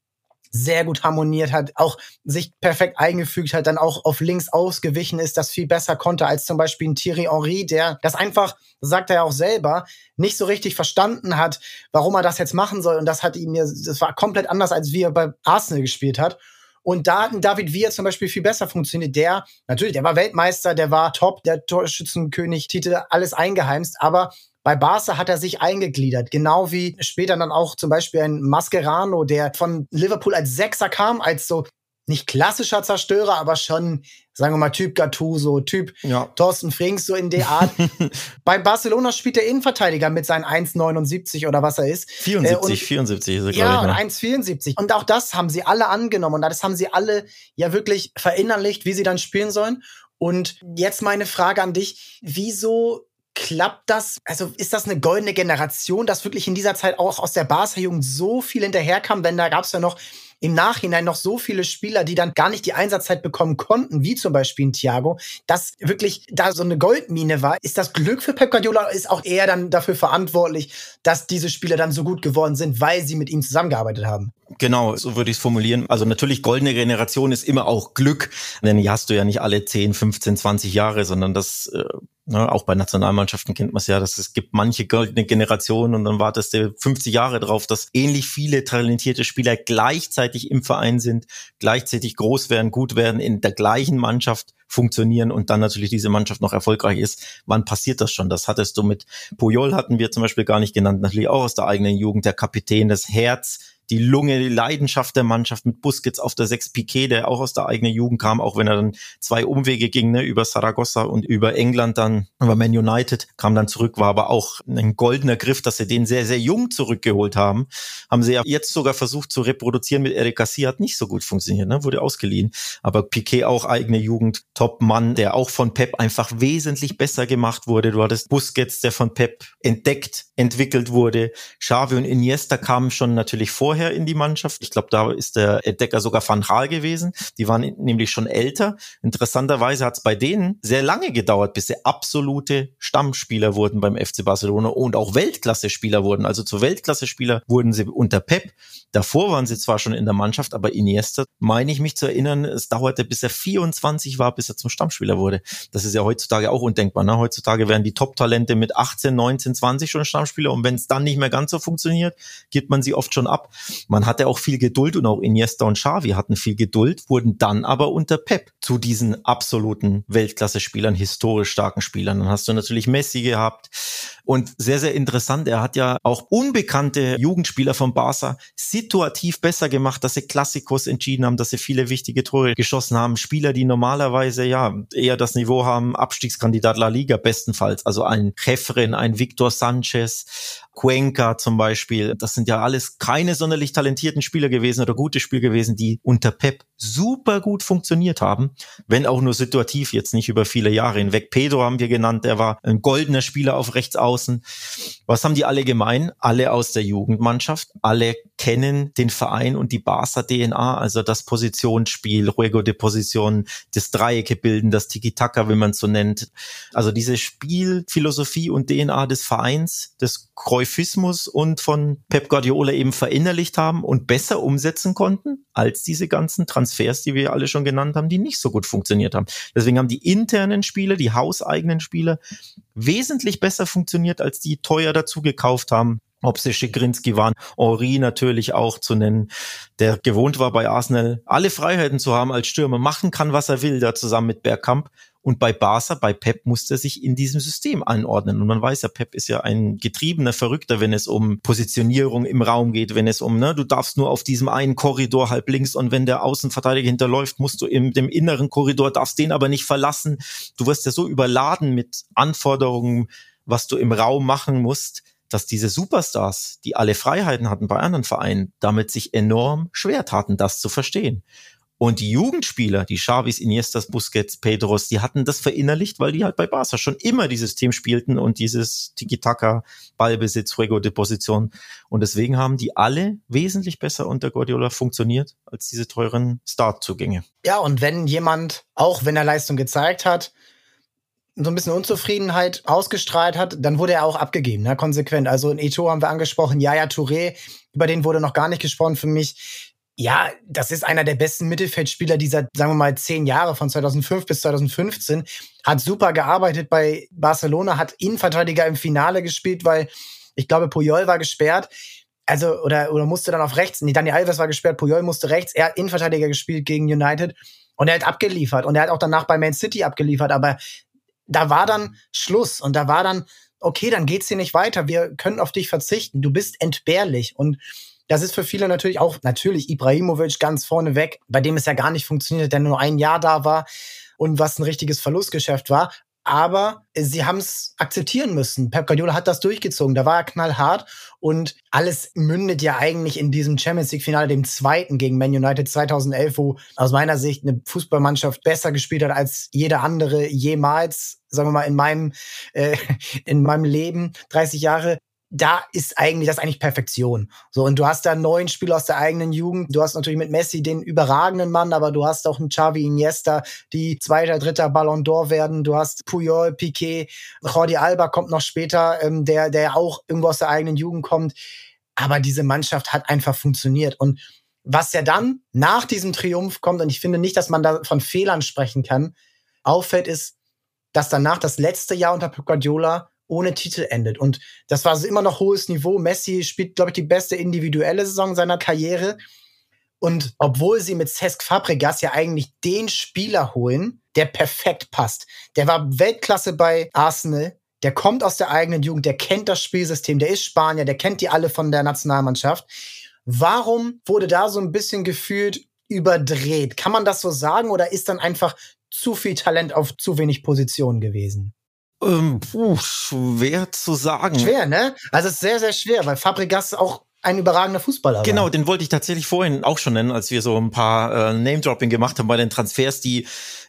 sehr gut harmoniert hat, auch sich perfekt eingefügt hat, dann auch auf links ausgewichen ist, das viel besser konnte als zum Beispiel ein Thierry Henry, der das einfach, sagt er ja auch selber, nicht so richtig verstanden hat, warum er das jetzt machen soll. Und das hat ihm, das war komplett anders, als wie er bei Arsenal gespielt hat. Und da hat David Villa zum Beispiel viel besser funktioniert. Der, natürlich, der war Weltmeister, der war top, der Torschützenkönig-Titel, alles eingeheimst, aber bei Barca hat er sich eingegliedert, genau wie später dann auch zum Beispiel ein Mascherano, der von Liverpool als Sechser kam, als so nicht klassischer Zerstörer, aber schon, sagen wir mal, Typ Gattuso, Typ ja. Thorsten Frings, so in der Art. Bei Barcelona spielt der Innenverteidiger mit seinen 1,79 oder was er ist. 74, äh, und, 74 ist er, glaube ja, ich. Ja, 1,74. Und auch das haben sie alle angenommen und das haben sie alle ja wirklich verinnerlicht, wie sie dann spielen sollen. Und jetzt meine Frage an dich, wieso klappt das? Also ist das eine goldene Generation, dass wirklich in dieser Zeit auch aus der Barca-Jugend so viel hinterherkam? Denn da gab es ja noch im Nachhinein noch so viele Spieler, die dann gar nicht die Einsatzzeit bekommen konnten, wie zum Beispiel ein Thiago, dass wirklich da so eine Goldmine war. Ist das Glück für Pep Guardiola, ist auch er dann dafür verantwortlich, dass diese Spieler dann so gut geworden sind, weil sie mit ihm zusammengearbeitet haben? Genau, so würde ich es formulieren. Also natürlich, goldene Generation ist immer auch Glück, denn die hast du ja nicht alle 10, 15, 20 Jahre, sondern das äh, Ne, auch bei Nationalmannschaften kennt man es ja, dass es gibt manche goldene Generationen und dann wartest du 50 Jahre drauf, dass ähnlich viele talentierte Spieler gleichzeitig im Verein sind, gleichzeitig groß werden, gut werden, in der gleichen Mannschaft funktionieren und dann natürlich diese Mannschaft noch erfolgreich ist. Wann passiert das schon? Das hattest du mit Puyol hatten wir zum Beispiel gar nicht genannt, natürlich auch aus der eigenen Jugend, der Kapitän, das Herz, die Lunge, die Leidenschaft der Mannschaft mit Busquets auf der 6 Piquet, der auch aus der eigenen Jugend kam, auch wenn er dann zwei Umwege ging, ne, über Saragossa und über England dann, über Man United, kam dann zurück, war aber auch ein goldener Griff, dass sie den sehr, sehr jung zurückgeholt haben. Haben sie ja jetzt sogar versucht zu reproduzieren mit Eric Garcia, hat nicht so gut funktioniert, ne, wurde ausgeliehen. Aber Piquet auch eigene Jugend, Top-Mann, der auch von Pep einfach wesentlich besser gemacht wurde. Du hattest Busquets, der von Pep entdeckt, entwickelt wurde. Xavi und Iniesta kamen schon natürlich vorher vorher in die Mannschaft. Ich glaube, da ist der Entdecker sogar Van Gaal gewesen. Die waren nämlich schon älter. Interessanterweise hat es bei denen sehr lange gedauert, bis sie absolute Stammspieler wurden beim FC Barcelona und auch Weltklasse-Spieler wurden. Also zu Weltklasse-Spieler wurden sie unter Pep. Davor waren sie zwar schon in der Mannschaft, aber Iniesta, meine ich mich zu erinnern, es dauerte, bis er 24 war, bis er zum Stammspieler wurde. Das ist ja heutzutage auch undenkbar. Ne? Heutzutage werden die Top-Talente mit 18, 19, 20 schon Stammspieler und wenn es dann nicht mehr ganz so funktioniert, gibt man sie oft schon ab. Man hatte auch viel Geduld und auch Iniesta und Xavi hatten viel Geduld, wurden dann aber unter Pep zu diesen absoluten Weltklasse-Spielern, historisch starken Spielern. Dann hast du natürlich Messi gehabt und sehr, sehr interessant, er hat ja auch unbekannte Jugendspieler von Barca situativ besser gemacht, dass sie Klassikos entschieden haben, dass sie viele wichtige Tore geschossen haben. Spieler, die normalerweise ja eher das Niveau haben, Abstiegskandidat La Liga bestenfalls. Also ein Jefren, ein Victor Sanchez, Cuenca zum Beispiel. Das sind ja alles keine sonderlich talentierten Spieler gewesen oder gute Spieler gewesen, die unter Pep super gut funktioniert haben, wenn auch nur situativ, jetzt nicht über viele Jahre hinweg. Pedro haben wir genannt, der war ein goldener Spieler auf rechts. Was haben die alle gemein? Alle aus der Jugendmannschaft, alle kennen den Verein und die Barca DNA, also das Positionsspiel, Ruego de Position, das Dreiecke bilden, das Tiki-Taka, wie man es so nennt. Also diese Spielphilosophie und DNA des Vereins, des Kreufismus und von Pep Guardiola eben verinnerlicht haben und besser umsetzen konnten als diese ganzen Transfers, die wir alle schon genannt haben, die nicht so gut funktioniert haben. Deswegen haben die internen Spieler, die hauseigenen Spieler wesentlich besser funktioniert, als die teuer dazu gekauft haben ob sie Schikrinski waren, Henri natürlich auch zu nennen, der gewohnt war bei Arsenal alle Freiheiten zu haben als Stürmer, machen kann, was er will, da zusammen mit Bergkamp. Und bei Barca, bei Pep musste er sich in diesem System anordnen. Und man weiß ja, Pep ist ja ein getriebener Verrückter, wenn es um Positionierung im Raum geht, wenn es um, ne, du darfst nur auf diesem einen Korridor halb links und wenn der Außenverteidiger hinterläuft, musst du in dem inneren Korridor, darfst den aber nicht verlassen. Du wirst ja so überladen mit Anforderungen, was du im Raum machen musst, dass diese Superstars, die alle Freiheiten hatten bei anderen Vereinen, damit sich enorm schwer taten, das zu verstehen. Und die Jugendspieler, die Xavis, Iniestas, Busquets, Pedros, die hatten das verinnerlicht, weil die halt bei Barca schon immer dieses Team spielten und dieses Tiki-Taka, Ballbesitz, Fuego de Position. Und deswegen haben die alle wesentlich besser unter Guardiola funktioniert als diese teuren Startzugänge. Ja, und wenn jemand, auch wenn er Leistung gezeigt hat, so ein bisschen Unzufriedenheit ausgestrahlt hat, dann wurde er auch abgegeben, ne, konsequent. Also in Eto haben wir angesprochen, Yaya Touré, über den wurde noch gar nicht gesprochen für mich ja, das ist einer der besten Mittelfeldspieler dieser, sagen wir mal, zehn Jahre von 2005 bis 2015. Hat super gearbeitet bei Barcelona, hat Innenverteidiger im Finale gespielt, weil ich glaube, Puyol war gesperrt. Also, oder, oder musste dann auf rechts. Nee, Daniel Alves war gesperrt, Puyol musste rechts. Er hat Innenverteidiger gespielt gegen United. Und er hat abgeliefert. Und er hat auch danach bei Man City abgeliefert. Aber da war dann Schluss. Und da war dann, okay, dann geht's hier nicht weiter. Wir können auf dich verzichten. Du bist entbehrlich. Und das ist für viele natürlich auch, natürlich Ibrahimovic ganz vorne weg, bei dem es ja gar nicht funktioniert, der nur ein Jahr da war und was ein richtiges Verlustgeschäft war. Aber sie haben es akzeptieren müssen. Pep Guardiola hat das durchgezogen. Da war er knallhart und alles mündet ja eigentlich in diesem Champions League Finale, dem zweiten gegen Man United 2011, wo aus meiner Sicht eine Fußballmannschaft besser gespielt hat als jede andere jemals, sagen wir mal in meinem äh, in meinem Leben 30 Jahre da ist eigentlich, das ist eigentlich Perfektion. So, und du hast da neun Spieler aus der eigenen Jugend. Du hast natürlich mit Messi den überragenden Mann, aber du hast auch einen Xavi Iniesta, die zweiter, dritter Ballon d'Or werden. Du hast Puyol, Piquet, Jordi Alba kommt noch später, ähm, der, der auch irgendwo aus der eigenen Jugend kommt. Aber diese Mannschaft hat einfach funktioniert. Und was ja dann nach diesem Triumph kommt, und ich finde nicht, dass man da von Fehlern sprechen kann, auffällt, ist, dass danach das letzte Jahr unter Pep Guardiola ohne Titel endet. Und das war immer noch hohes Niveau. Messi spielt, glaube ich, die beste individuelle Saison seiner Karriere. Und obwohl sie mit Cesc Fabregas ja eigentlich den Spieler holen, der perfekt passt. Der war Weltklasse bei Arsenal. Der kommt aus der eigenen Jugend, der kennt das Spielsystem, der ist Spanier, der kennt die alle von der Nationalmannschaft. Warum wurde da so ein bisschen gefühlt überdreht? Kann man das so sagen oder ist dann einfach zu viel Talent auf zu wenig Positionen gewesen? Ähm, puh, schwer zu sagen. Schwer, ne? Also es ist sehr, sehr schwer, weil Fabregas auch ein überragender Fußballer war. Genau, den wollte ich tatsächlich vorhin auch schon nennen, als wir so ein paar äh, Name-Dropping gemacht haben bei den Transfers, die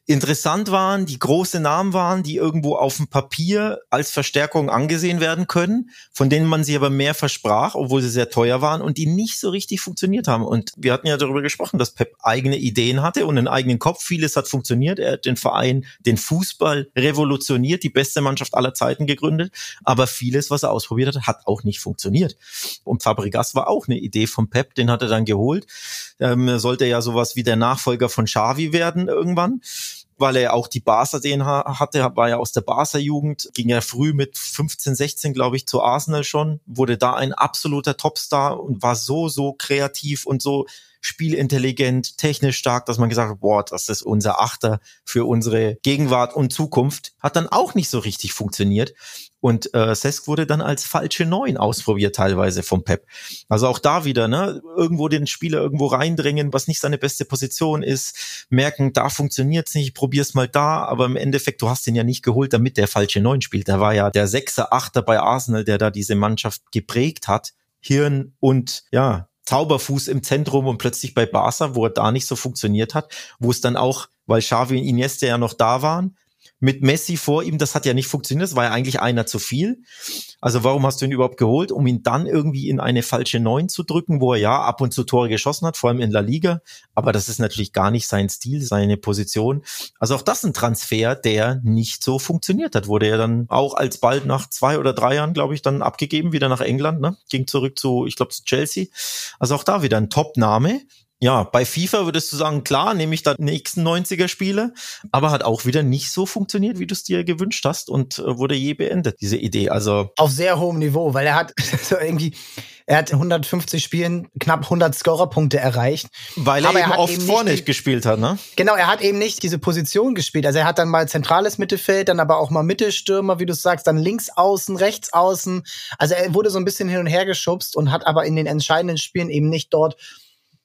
interessant waren, die große Namen waren, die irgendwo auf dem Papier als Verstärkung angesehen werden können, von denen man sich aber mehr versprach, obwohl sie sehr teuer waren und die nicht so richtig funktioniert haben. Und wir hatten ja darüber gesprochen, dass Pep eigene Ideen hatte und einen eigenen Kopf. Vieles hat funktioniert. Er hat den Verein, den Fußball revolutioniert, die beste Mannschaft aller Zeiten gegründet. Aber vieles, was er ausprobiert hat, hat auch nicht funktioniert. Und Fabregas war auch eine Idee von Pep, den hat er dann geholt. Ähm, sollte ja sowas wie der Nachfolger von Xavi werden irgendwann weil er auch die Barca den hatte, war ja aus der Barca Jugend, ging ja früh mit 15, 16, glaube ich, zu Arsenal schon, wurde da ein absoluter Topstar und war so, so kreativ und so spielintelligent, technisch stark, dass man gesagt hat, boah, das ist unser Achter für unsere Gegenwart und Zukunft. Hat dann auch nicht so richtig funktioniert. Und äh, Sesk wurde dann als falsche Neun ausprobiert teilweise vom Pep. Also auch da wieder, ne, irgendwo den Spieler irgendwo reindrängen, was nicht seine beste Position ist, merken, da funktioniert's nicht, probier's mal da, aber im Endeffekt, du hast ihn ja nicht geholt, damit der falsche Neun spielt. Der war ja der Sechser, Achter bei Arsenal, der da diese Mannschaft geprägt hat. Hirn und ja, Zauberfuß im Zentrum und plötzlich bei Barca, wo er da nicht so funktioniert hat, wo es dann auch, weil Xavi und Iniesta ja noch da waren, mit Messi vor ihm, das hat ja nicht funktioniert, das war ja eigentlich einer zu viel. Also warum hast du ihn überhaupt geholt, um ihn dann irgendwie in eine falsche Neun zu drücken, wo er ja ab und zu Tore geschossen hat, vor allem in La Liga, aber das ist natürlich gar nicht sein Stil, seine Position. Also auch das ein Transfer, der nicht so funktioniert hat, wurde er dann auch alsbald nach zwei oder drei Jahren, glaube ich, dann abgegeben, wieder nach England, ne? ging zurück zu, ich glaube, zu Chelsea. Also auch da wieder ein Top-Name, ja, bei FIFA würdest du sagen, klar, nehme ich da nächsten 90er Spiele, aber hat auch wieder nicht so funktioniert, wie du es dir gewünscht hast und äh, wurde je beendet, diese Idee. Also auf sehr hohem Niveau, weil er hat irgendwie er hat 150 Spielen knapp 100 Scorerpunkte erreicht. Weil er aber eben er oft eben vorne nicht, gespielt hat, ne? Genau, er hat eben nicht diese Position gespielt. Also er hat dann mal zentrales Mittelfeld, dann aber auch mal Mittelstürmer, wie du sagst, dann links außen, rechts außen. Also er wurde so ein bisschen hin und her geschubst und hat aber in den entscheidenden Spielen eben nicht dort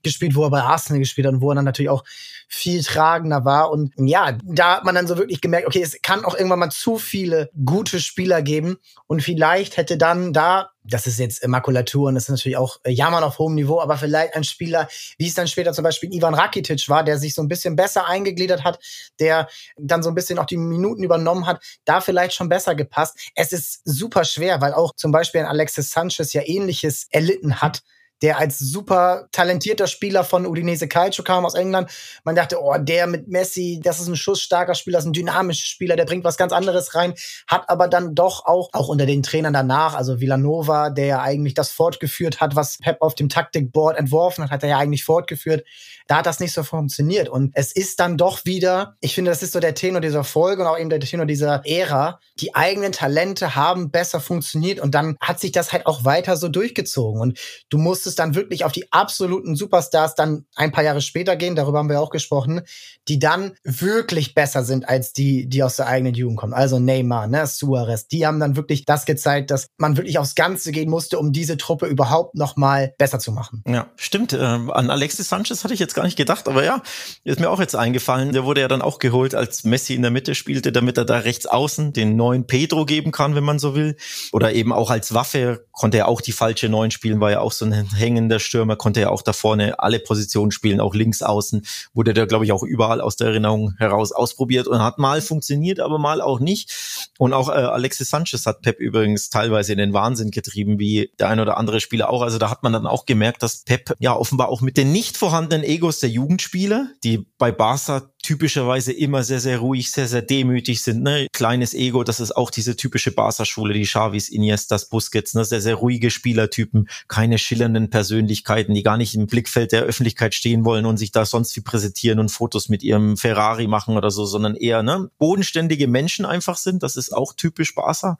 gespielt, wo er bei Arsenal gespielt hat und wo er dann natürlich auch viel tragender war. Und ja, da hat man dann so wirklich gemerkt, okay, es kann auch irgendwann mal zu viele gute Spieler geben. Und vielleicht hätte dann da, das ist jetzt Makulatur und das ist natürlich auch Jammern auf hohem Niveau, aber vielleicht ein Spieler, wie es dann später zum Beispiel Ivan Rakitic war, der sich so ein bisschen besser eingegliedert hat, der dann so ein bisschen auch die Minuten übernommen hat, da vielleicht schon besser gepasst. Es ist super schwer, weil auch zum Beispiel ein Alexis Sanchez ja ähnliches erlitten hat der als super talentierter Spieler von Udinese Calcio kam aus England. Man dachte, oh, der mit Messi, das ist ein schussstarker Spieler, das ist ein dynamischer Spieler, der bringt was ganz anderes rein, hat aber dann doch auch, auch unter den Trainern danach, also Villanova, der ja eigentlich das fortgeführt hat, was Pep auf dem Taktikboard entworfen hat, hat er ja eigentlich fortgeführt. Da hat das nicht so funktioniert. Und es ist dann doch wieder, ich finde, das ist so der Tenor dieser Folge und auch eben der Tenor dieser Ära. Die eigenen Talente haben besser funktioniert und dann hat sich das halt auch weiter so durchgezogen. Und du musst es dann wirklich auf die absoluten Superstars dann ein paar Jahre später gehen, darüber haben wir auch gesprochen, die dann wirklich besser sind als die, die aus der eigenen Jugend kommen. Also Neymar, ne, Suarez, die haben dann wirklich das gezeigt, dass man wirklich aufs Ganze gehen musste, um diese Truppe überhaupt noch mal besser zu machen. Ja, stimmt. Äh, an Alexis Sanchez hatte ich jetzt gar nicht gedacht, aber ja, ist mir auch jetzt eingefallen. Der wurde ja dann auch geholt, als Messi in der Mitte spielte, damit er da rechts außen den neuen Pedro geben kann, wenn man so will. Oder eben auch als Waffe konnte er auch die falsche Neun spielen, war ja auch so ein hängender Stürmer, konnte ja auch da vorne alle Positionen spielen, auch links außen, wurde der, glaube ich, auch überall aus der Erinnerung heraus ausprobiert und hat mal funktioniert, aber mal auch nicht. Und auch äh, Alexis Sanchez hat Pep übrigens teilweise in den Wahnsinn getrieben, wie der ein oder andere Spieler auch. Also da hat man dann auch gemerkt, dass Pep ja offenbar auch mit den nicht vorhandenen Egos der Jugendspieler, die bei Barca typischerweise immer sehr, sehr ruhig, sehr, sehr demütig sind. Ne? Kleines Ego, das ist auch diese typische Barca-Schule, die Xavis, Iniestas, Busquets, ne? sehr, sehr ruhige Spielertypen, keine schillernden Persönlichkeiten, die gar nicht im Blickfeld der Öffentlichkeit stehen wollen und sich da sonst wie präsentieren und Fotos mit ihrem Ferrari machen oder so, sondern eher ne? bodenständige Menschen einfach sind. Das ist auch typisch Barca.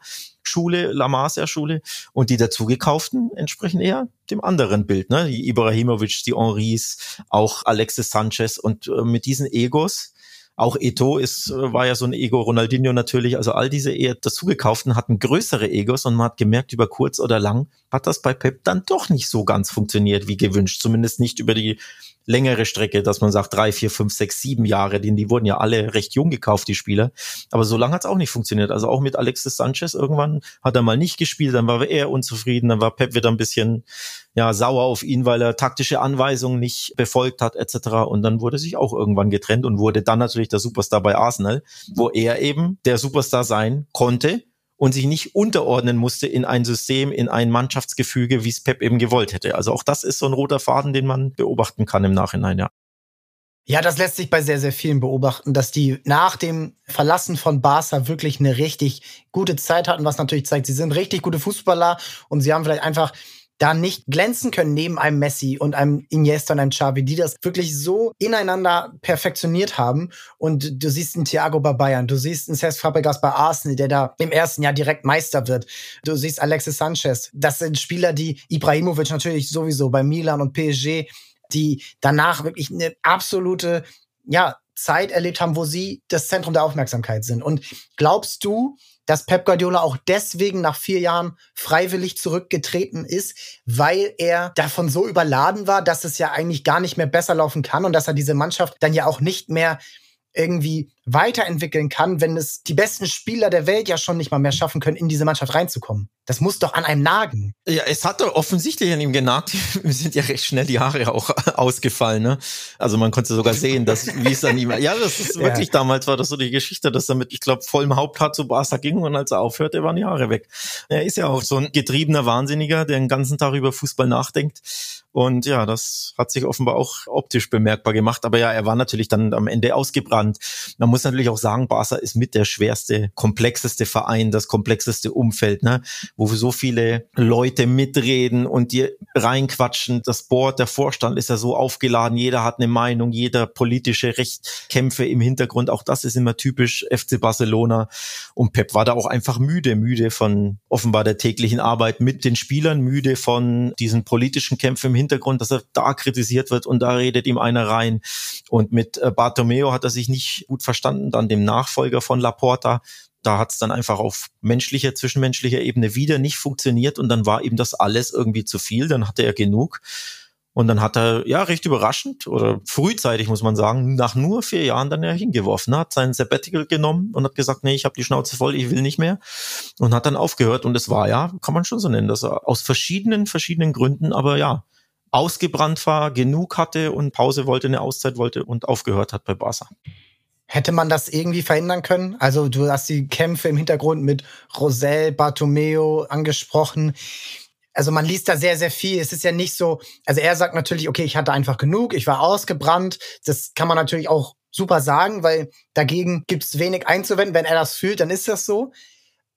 Schule, La Masia-Schule und die dazugekauften entsprechen eher dem anderen Bild, ne? Die Ibrahimovic, die Henris, auch Alexis Sanchez und äh, mit diesen Egos. Auch Eto ist, äh, war ja so ein Ego, Ronaldinho natürlich, also all diese eher dazugekauften hatten größere Egos und man hat gemerkt, über kurz oder lang hat das bei Pep dann doch nicht so ganz funktioniert wie gewünscht, zumindest nicht über die längere Strecke, dass man sagt drei, vier, fünf, sechs, sieben Jahre, denn die wurden ja alle recht jung gekauft, die Spieler. Aber so lange hat es auch nicht funktioniert. Also auch mit Alexis Sanchez irgendwann hat er mal nicht gespielt, dann war er unzufrieden, dann war Pep wieder ein bisschen ja sauer auf ihn, weil er taktische Anweisungen nicht befolgt hat etc. Und dann wurde sich auch irgendwann getrennt und wurde dann natürlich der Superstar bei Arsenal, wo er eben der Superstar sein konnte und sich nicht unterordnen musste in ein System, in ein Mannschaftsgefüge, wie es Pep eben gewollt hätte. Also auch das ist so ein roter Faden, den man beobachten kann im Nachhinein, ja. Ja, das lässt sich bei sehr, sehr vielen beobachten, dass die nach dem Verlassen von Barca wirklich eine richtig gute Zeit hatten, was natürlich zeigt, sie sind richtig gute Fußballer und sie haben vielleicht einfach da nicht glänzen können neben einem Messi und einem Iniesta und einem Xavi, die das wirklich so ineinander perfektioniert haben. Und du siehst einen Thiago bei Bayern, du siehst einen Cesc Fabregas bei Arsenal, der da im ersten Jahr direkt Meister wird. Du siehst Alexis Sanchez. Das sind Spieler, die Ibrahimovic natürlich sowieso bei Milan und PSG, die danach wirklich eine absolute, ja, Zeit erlebt haben, wo sie das Zentrum der Aufmerksamkeit sind. Und glaubst du, dass Pep Guardiola auch deswegen nach vier Jahren freiwillig zurückgetreten ist, weil er davon so überladen war, dass es ja eigentlich gar nicht mehr besser laufen kann und dass er diese Mannschaft dann ja auch nicht mehr irgendwie weiterentwickeln kann, wenn es die besten Spieler der Welt ja schon nicht mal mehr schaffen können, in diese Mannschaft reinzukommen. Das muss doch an einem nagen. Ja, es hat doch offensichtlich an ihm genagt. Wir sind ja recht schnell die Haare auch ausgefallen, ne? Also man konnte sogar sehen, dass, wie es an ihm, ja, das ist wirklich ja. damals war das so die Geschichte, dass er mit, ich glaube, vollem Haupthaar zu Barca ging und als er aufhörte, waren die Haare weg. Er ist ja auch so ein getriebener Wahnsinniger, der den ganzen Tag über Fußball nachdenkt. Und ja, das hat sich offenbar auch optisch bemerkbar gemacht. Aber ja, er war natürlich dann am Ende ausgebrannt. Man muss natürlich auch sagen, Barca ist mit der schwerste, komplexeste Verein, das komplexeste Umfeld, ne? wo so viele Leute mitreden und dir reinquatschen. Das Board, der Vorstand ist ja so aufgeladen, jeder hat eine Meinung, jeder politische Rechtkämpfe im Hintergrund. Auch das ist immer typisch FC Barcelona. Und Pep war da auch einfach müde, müde von offenbar der täglichen Arbeit mit den Spielern, müde von diesen politischen Kämpfen im Hintergrund, dass er da kritisiert wird und da redet ihm einer rein. Und mit äh, Bartomeo hat er sich nicht gut verstanden, dann dem Nachfolger von Laporta. Da hat es dann einfach auf menschlicher, zwischenmenschlicher Ebene wieder nicht funktioniert und dann war ihm das alles irgendwie zu viel. Dann hatte er genug. Und dann hat er, ja, recht überraschend oder frühzeitig, muss man sagen, nach nur vier Jahren dann ja hingeworfen, hat seinen Sabbatical genommen und hat gesagt, nee, ich habe die Schnauze voll, ich will nicht mehr. Und hat dann aufgehört. Und es war ja, kann man schon so nennen, dass er aus verschiedenen, verschiedenen Gründen, aber ja, ausgebrannt war, genug hatte und Pause wollte, eine Auszeit wollte und aufgehört hat bei Barca. Hätte man das irgendwie verhindern können? Also du hast die Kämpfe im Hintergrund mit Rosell, Bartomeo angesprochen. Also man liest da sehr, sehr viel. Es ist ja nicht so, also er sagt natürlich, okay, ich hatte einfach genug, ich war ausgebrannt. Das kann man natürlich auch super sagen, weil dagegen gibt es wenig einzuwenden. Wenn er das fühlt, dann ist das so.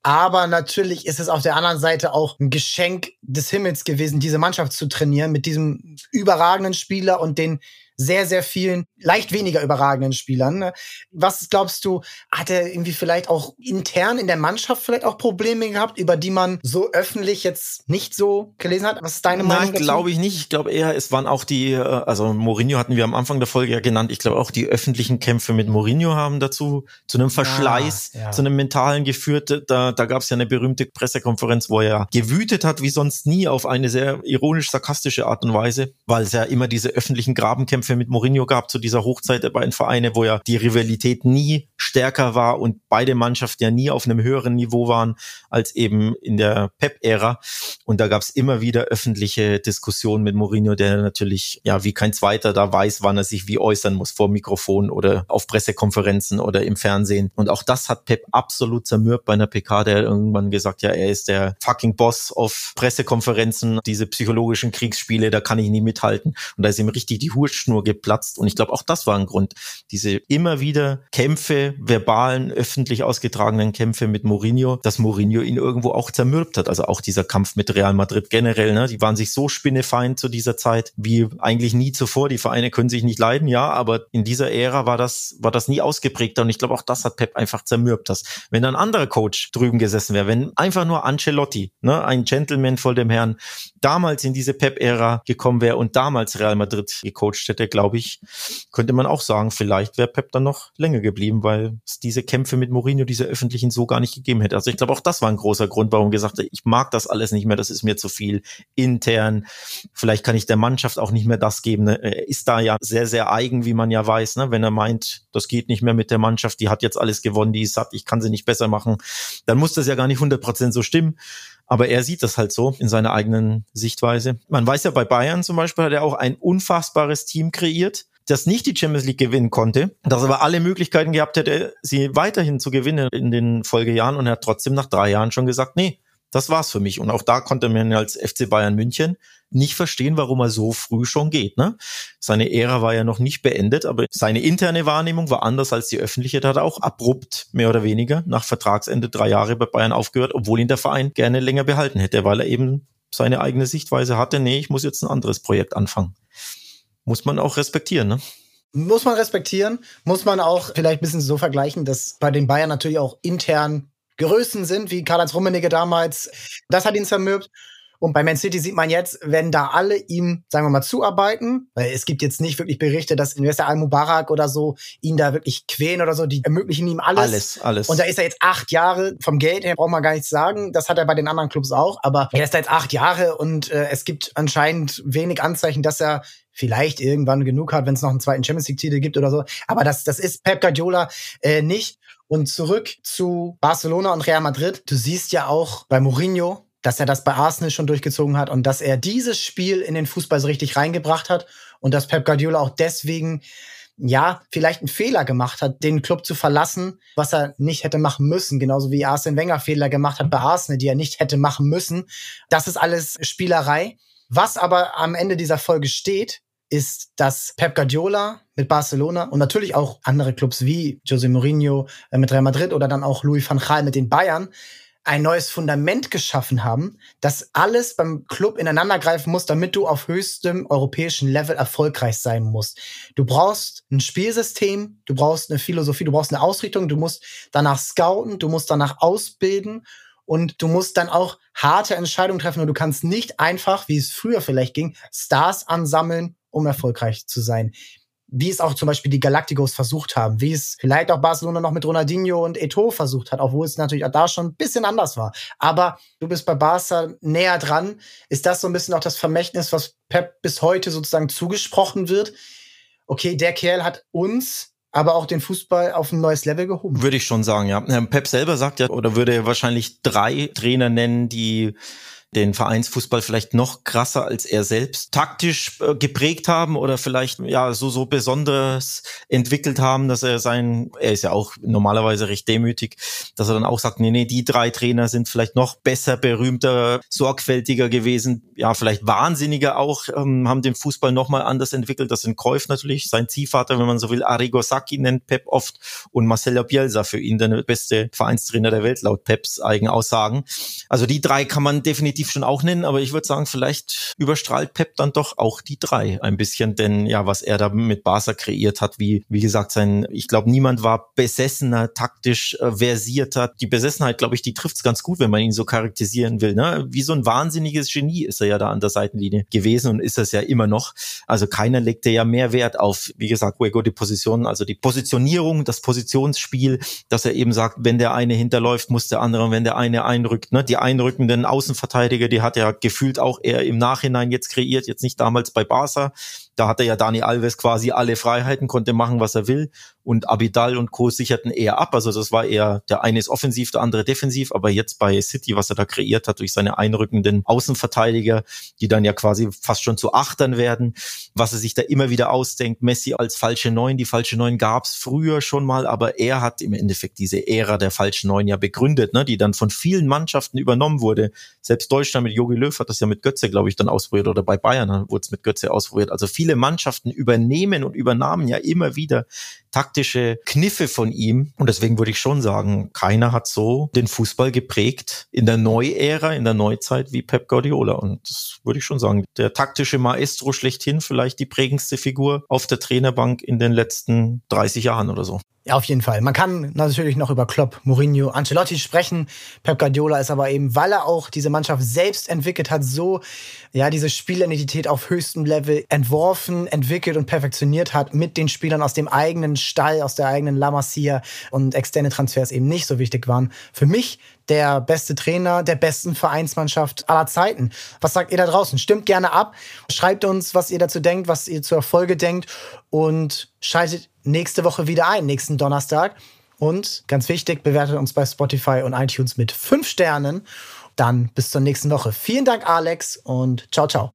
Aber natürlich ist es auf der anderen Seite auch ein Geschenk des Himmels gewesen, diese Mannschaft zu trainieren mit diesem überragenden Spieler und den sehr, sehr vielen leicht weniger überragenden Spielern. Ne? Was glaubst du, hat er irgendwie vielleicht auch intern in der Mannschaft vielleicht auch Probleme gehabt, über die man so öffentlich jetzt nicht so gelesen hat? Was ist deine Meinung? Nein, glaube ich nicht. Ich glaube eher, es waren auch die, äh, also Mourinho hatten wir am Anfang der Folge ja genannt. Ich glaube auch die öffentlichen Kämpfe mit Mourinho haben dazu zu einem Verschleiß, ja, ja. zu einem mentalen geführt. Da, da gab es ja eine berühmte Pressekonferenz, wo er gewütet hat wie sonst nie auf eine sehr ironisch-sarkastische Art und Weise, weil es ja immer diese öffentlichen Grabenkämpfe Kämpfe mit Mourinho gehabt zu dieser Hochzeit der beiden Vereine, wo ja die Rivalität nie stärker war und beide Mannschaften ja nie auf einem höheren Niveau waren als eben in der Pep-Ära. Und da gab es immer wieder öffentliche Diskussionen mit Mourinho, der natürlich ja wie kein zweiter da weiß, wann er sich wie äußern muss vor Mikrofon oder auf Pressekonferenzen oder im Fernsehen. Und auch das hat Pep absolut zermürbt bei einer PK, der irgendwann gesagt, ja, er ist der fucking Boss auf Pressekonferenzen, diese psychologischen Kriegsspiele, da kann ich nie mithalten. Und da ist ihm richtig die Hurschnur geplatzt. Und ich glaube, auch das war ein Grund. Diese immer wieder Kämpfe, verbalen, öffentlich ausgetragenen Kämpfe mit Mourinho, dass Mourinho ihn irgendwo auch zermürbt hat. Also auch dieser Kampf mit Real Madrid generell, ne? Die waren sich so spinnefeind zu dieser Zeit wie eigentlich nie zuvor. Die Vereine können sich nicht leiden, ja, aber in dieser Ära war das, war das nie ausgeprägter. Und ich glaube, auch das hat Pep einfach zermürbt. Dass, wenn ein anderer Coach drüben gesessen wäre, wenn einfach nur Ancelotti, ne, ein Gentleman voll dem Herrn, damals in diese Pep-Ära gekommen wäre und damals Real Madrid gecoacht hätte, glaube ich, könnte man auch sagen, vielleicht wäre Pep dann noch länger geblieben, weil es diese Kämpfe mit Mourinho, diese öffentlichen so gar nicht gegeben hätte. Also ich glaube, auch das war ein großer Grund, warum gesagt hat, ich mag das alles nicht mehr, das ist mir zu viel intern. Vielleicht kann ich der Mannschaft auch nicht mehr das geben. Ne? Er ist da ja sehr, sehr eigen, wie man ja weiß, ne? wenn er meint, das geht nicht mehr mit der Mannschaft, die hat jetzt alles gewonnen, die ist satt, ich kann sie nicht besser machen, dann muss das ja gar nicht 100% so stimmen. Aber er sieht das halt so in seiner eigenen Sichtweise. Man weiß ja, bei Bayern zum Beispiel hat er auch ein unfassbares Team kreiert, das nicht die Champions League gewinnen konnte, das aber alle Möglichkeiten gehabt hätte, sie weiterhin zu gewinnen in den Folgejahren und er hat trotzdem nach drei Jahren schon gesagt, nee, das war's für mich. Und auch da konnte man als FC Bayern München nicht verstehen, warum er so früh schon geht. Ne? Seine Ära war ja noch nicht beendet, aber seine interne Wahrnehmung war anders als die öffentliche. Da hat er auch abrupt, mehr oder weniger, nach Vertragsende drei Jahre bei Bayern aufgehört, obwohl ihn der Verein gerne länger behalten hätte, weil er eben seine eigene Sichtweise hatte. Nee, ich muss jetzt ein anderes Projekt anfangen. Muss man auch respektieren, ne? Muss man respektieren, muss man auch vielleicht ein bisschen so vergleichen, dass bei den Bayern natürlich auch intern Größen sind, wie Karl-Heinz Rummenigge damals. Das hat ihn zermürbt. Und bei Man City sieht man jetzt, wenn da alle ihm, sagen wir mal, zuarbeiten, weil es gibt jetzt nicht wirklich Berichte, dass Investor Al-Mubarak oder so ihn da wirklich quälen oder so, die ermöglichen ihm alles. Alles, alles. Und da ist er jetzt acht Jahre, vom Geld her braucht man gar nichts sagen, das hat er bei den anderen Clubs auch, aber er ist da jetzt acht Jahre und äh, es gibt anscheinend wenig Anzeichen, dass er vielleicht irgendwann genug hat, wenn es noch einen zweiten Champions League-Titel gibt oder so. Aber das, das ist Pep Guardiola äh, nicht. Und zurück zu Barcelona und Real Madrid. Du siehst ja auch bei Mourinho, dass er das bei Arsenal schon durchgezogen hat und dass er dieses Spiel in den Fußball so richtig reingebracht hat und dass Pep Guardiola auch deswegen ja, vielleicht einen Fehler gemacht hat, den Club zu verlassen, was er nicht hätte machen müssen, genauso wie Arsene Wenger Fehler gemacht hat bei Arsenal, die er nicht hätte machen müssen. Das ist alles Spielerei. Was aber am Ende dieser Folge steht, ist, dass Pep Guardiola mit Barcelona und natürlich auch andere Clubs wie Jose Mourinho äh, mit Real Madrid oder dann auch Louis van Gaal mit den Bayern ein neues Fundament geschaffen haben, dass alles beim Club ineinandergreifen muss, damit du auf höchstem europäischen Level erfolgreich sein musst. Du brauchst ein Spielsystem, du brauchst eine Philosophie, du brauchst eine Ausrichtung, du musst danach scouten, du musst danach ausbilden und du musst dann auch harte Entscheidungen treffen und du kannst nicht einfach, wie es früher vielleicht ging, Stars ansammeln um erfolgreich zu sein. Wie es auch zum Beispiel die Galacticos versucht haben, wie es vielleicht auch Barcelona noch mit Ronaldinho und Eto versucht hat, obwohl es natürlich auch da schon ein bisschen anders war. Aber du bist bei Barca näher dran. Ist das so ein bisschen auch das Vermächtnis, was Pep bis heute sozusagen zugesprochen wird? Okay, der Kerl hat uns aber auch den Fußball auf ein neues Level gehoben. Würde ich schon sagen, ja. Pep selber sagt ja, oder würde wahrscheinlich drei Trainer nennen, die den Vereinsfußball vielleicht noch krasser als er selbst taktisch äh, geprägt haben oder vielleicht ja so so besonders entwickelt haben, dass er sein, er ist ja auch normalerweise recht demütig, dass er dann auch sagt, nee, nee, die drei Trainer sind vielleicht noch besser, berühmter, sorgfältiger gewesen, ja, vielleicht wahnsinniger auch, ähm, haben den Fußball nochmal anders entwickelt. Das sind Kreuf natürlich, sein Ziehvater, wenn man so will, Arrigo Sacchi nennt Pep oft und Marcelo Bielsa für ihn der beste Vereinstrainer der Welt laut Peps Eigenaussagen. Also die drei kann man definitiv definitiv schon auch nennen, aber ich würde sagen, vielleicht überstrahlt Pep dann doch auch die drei ein bisschen, denn ja, was er da mit Barca kreiert hat, wie, wie gesagt, sein, ich glaube, niemand war besessener, taktisch äh, versierter. Die Besessenheit, glaube ich, die trifft es ganz gut, wenn man ihn so charakterisieren will. Ne? Wie so ein wahnsinniges Genie ist er ja da an der Seitenlinie gewesen und ist das ja immer noch. Also keiner legte ja mehr Wert auf, wie gesagt, Huego die Position, also die Positionierung, das Positionsspiel, dass er eben sagt, wenn der eine hinterläuft, muss der andere, wenn der eine einrückt, ne? die einrückenden Außenverteidiger Innenverteidiger, die hat er gefühlt auch eher im Nachhinein jetzt kreiert, jetzt nicht damals bei Barca. Da hatte ja Dani Alves quasi alle Freiheiten, konnte machen, was er will. Und Abidal und Co. sicherten eher ab. Also das war eher, der eine ist offensiv, der andere defensiv. Aber jetzt bei City, was er da kreiert hat durch seine einrückenden Außenverteidiger, die dann ja quasi fast schon zu Achtern werden, was er sich da immer wieder ausdenkt. Messi als falsche Neun. Die falsche Neun gab's früher schon mal, aber er hat im Endeffekt diese Ära der falschen Neun ja begründet, ne, die dann von vielen Mannschaften übernommen wurde. Selbst Deutschland mit Jogi Löw hat das ja mit Götze, glaube ich, dann ausprobiert oder bei Bayern wurde es mit Götze ausprobiert. Also viele Mannschaften übernehmen und übernahmen ja immer wieder taktische Kniffe von ihm. Und deswegen würde ich schon sagen, keiner hat so den Fußball geprägt in der Neuära, in der Neuzeit wie Pep Guardiola. Und das würde ich schon sagen. Der taktische Maestro schlechthin, vielleicht die prägendste Figur auf der Trainerbank in den letzten 30 Jahren oder so. Ja, auf jeden Fall. Man kann natürlich noch über Klopp, Mourinho, Ancelotti sprechen. Pep Guardiola ist aber eben, weil er auch diese Mannschaft selbst entwickelt hat, so, ja, diese Spielidentität auf höchstem Level entworfen, entwickelt und perfektioniert hat mit den Spielern aus dem eigenen Stall, aus der eigenen La und externe Transfers eben nicht so wichtig waren. Für mich der beste Trainer der besten Vereinsmannschaft aller Zeiten. Was sagt ihr da draußen? Stimmt gerne ab. Schreibt uns, was ihr dazu denkt, was ihr zur Erfolge denkt und schaltet nächste Woche wieder ein, nächsten Donnerstag. Und ganz wichtig, bewertet uns bei Spotify und iTunes mit fünf Sternen. Dann bis zur nächsten Woche. Vielen Dank, Alex, und ciao, ciao.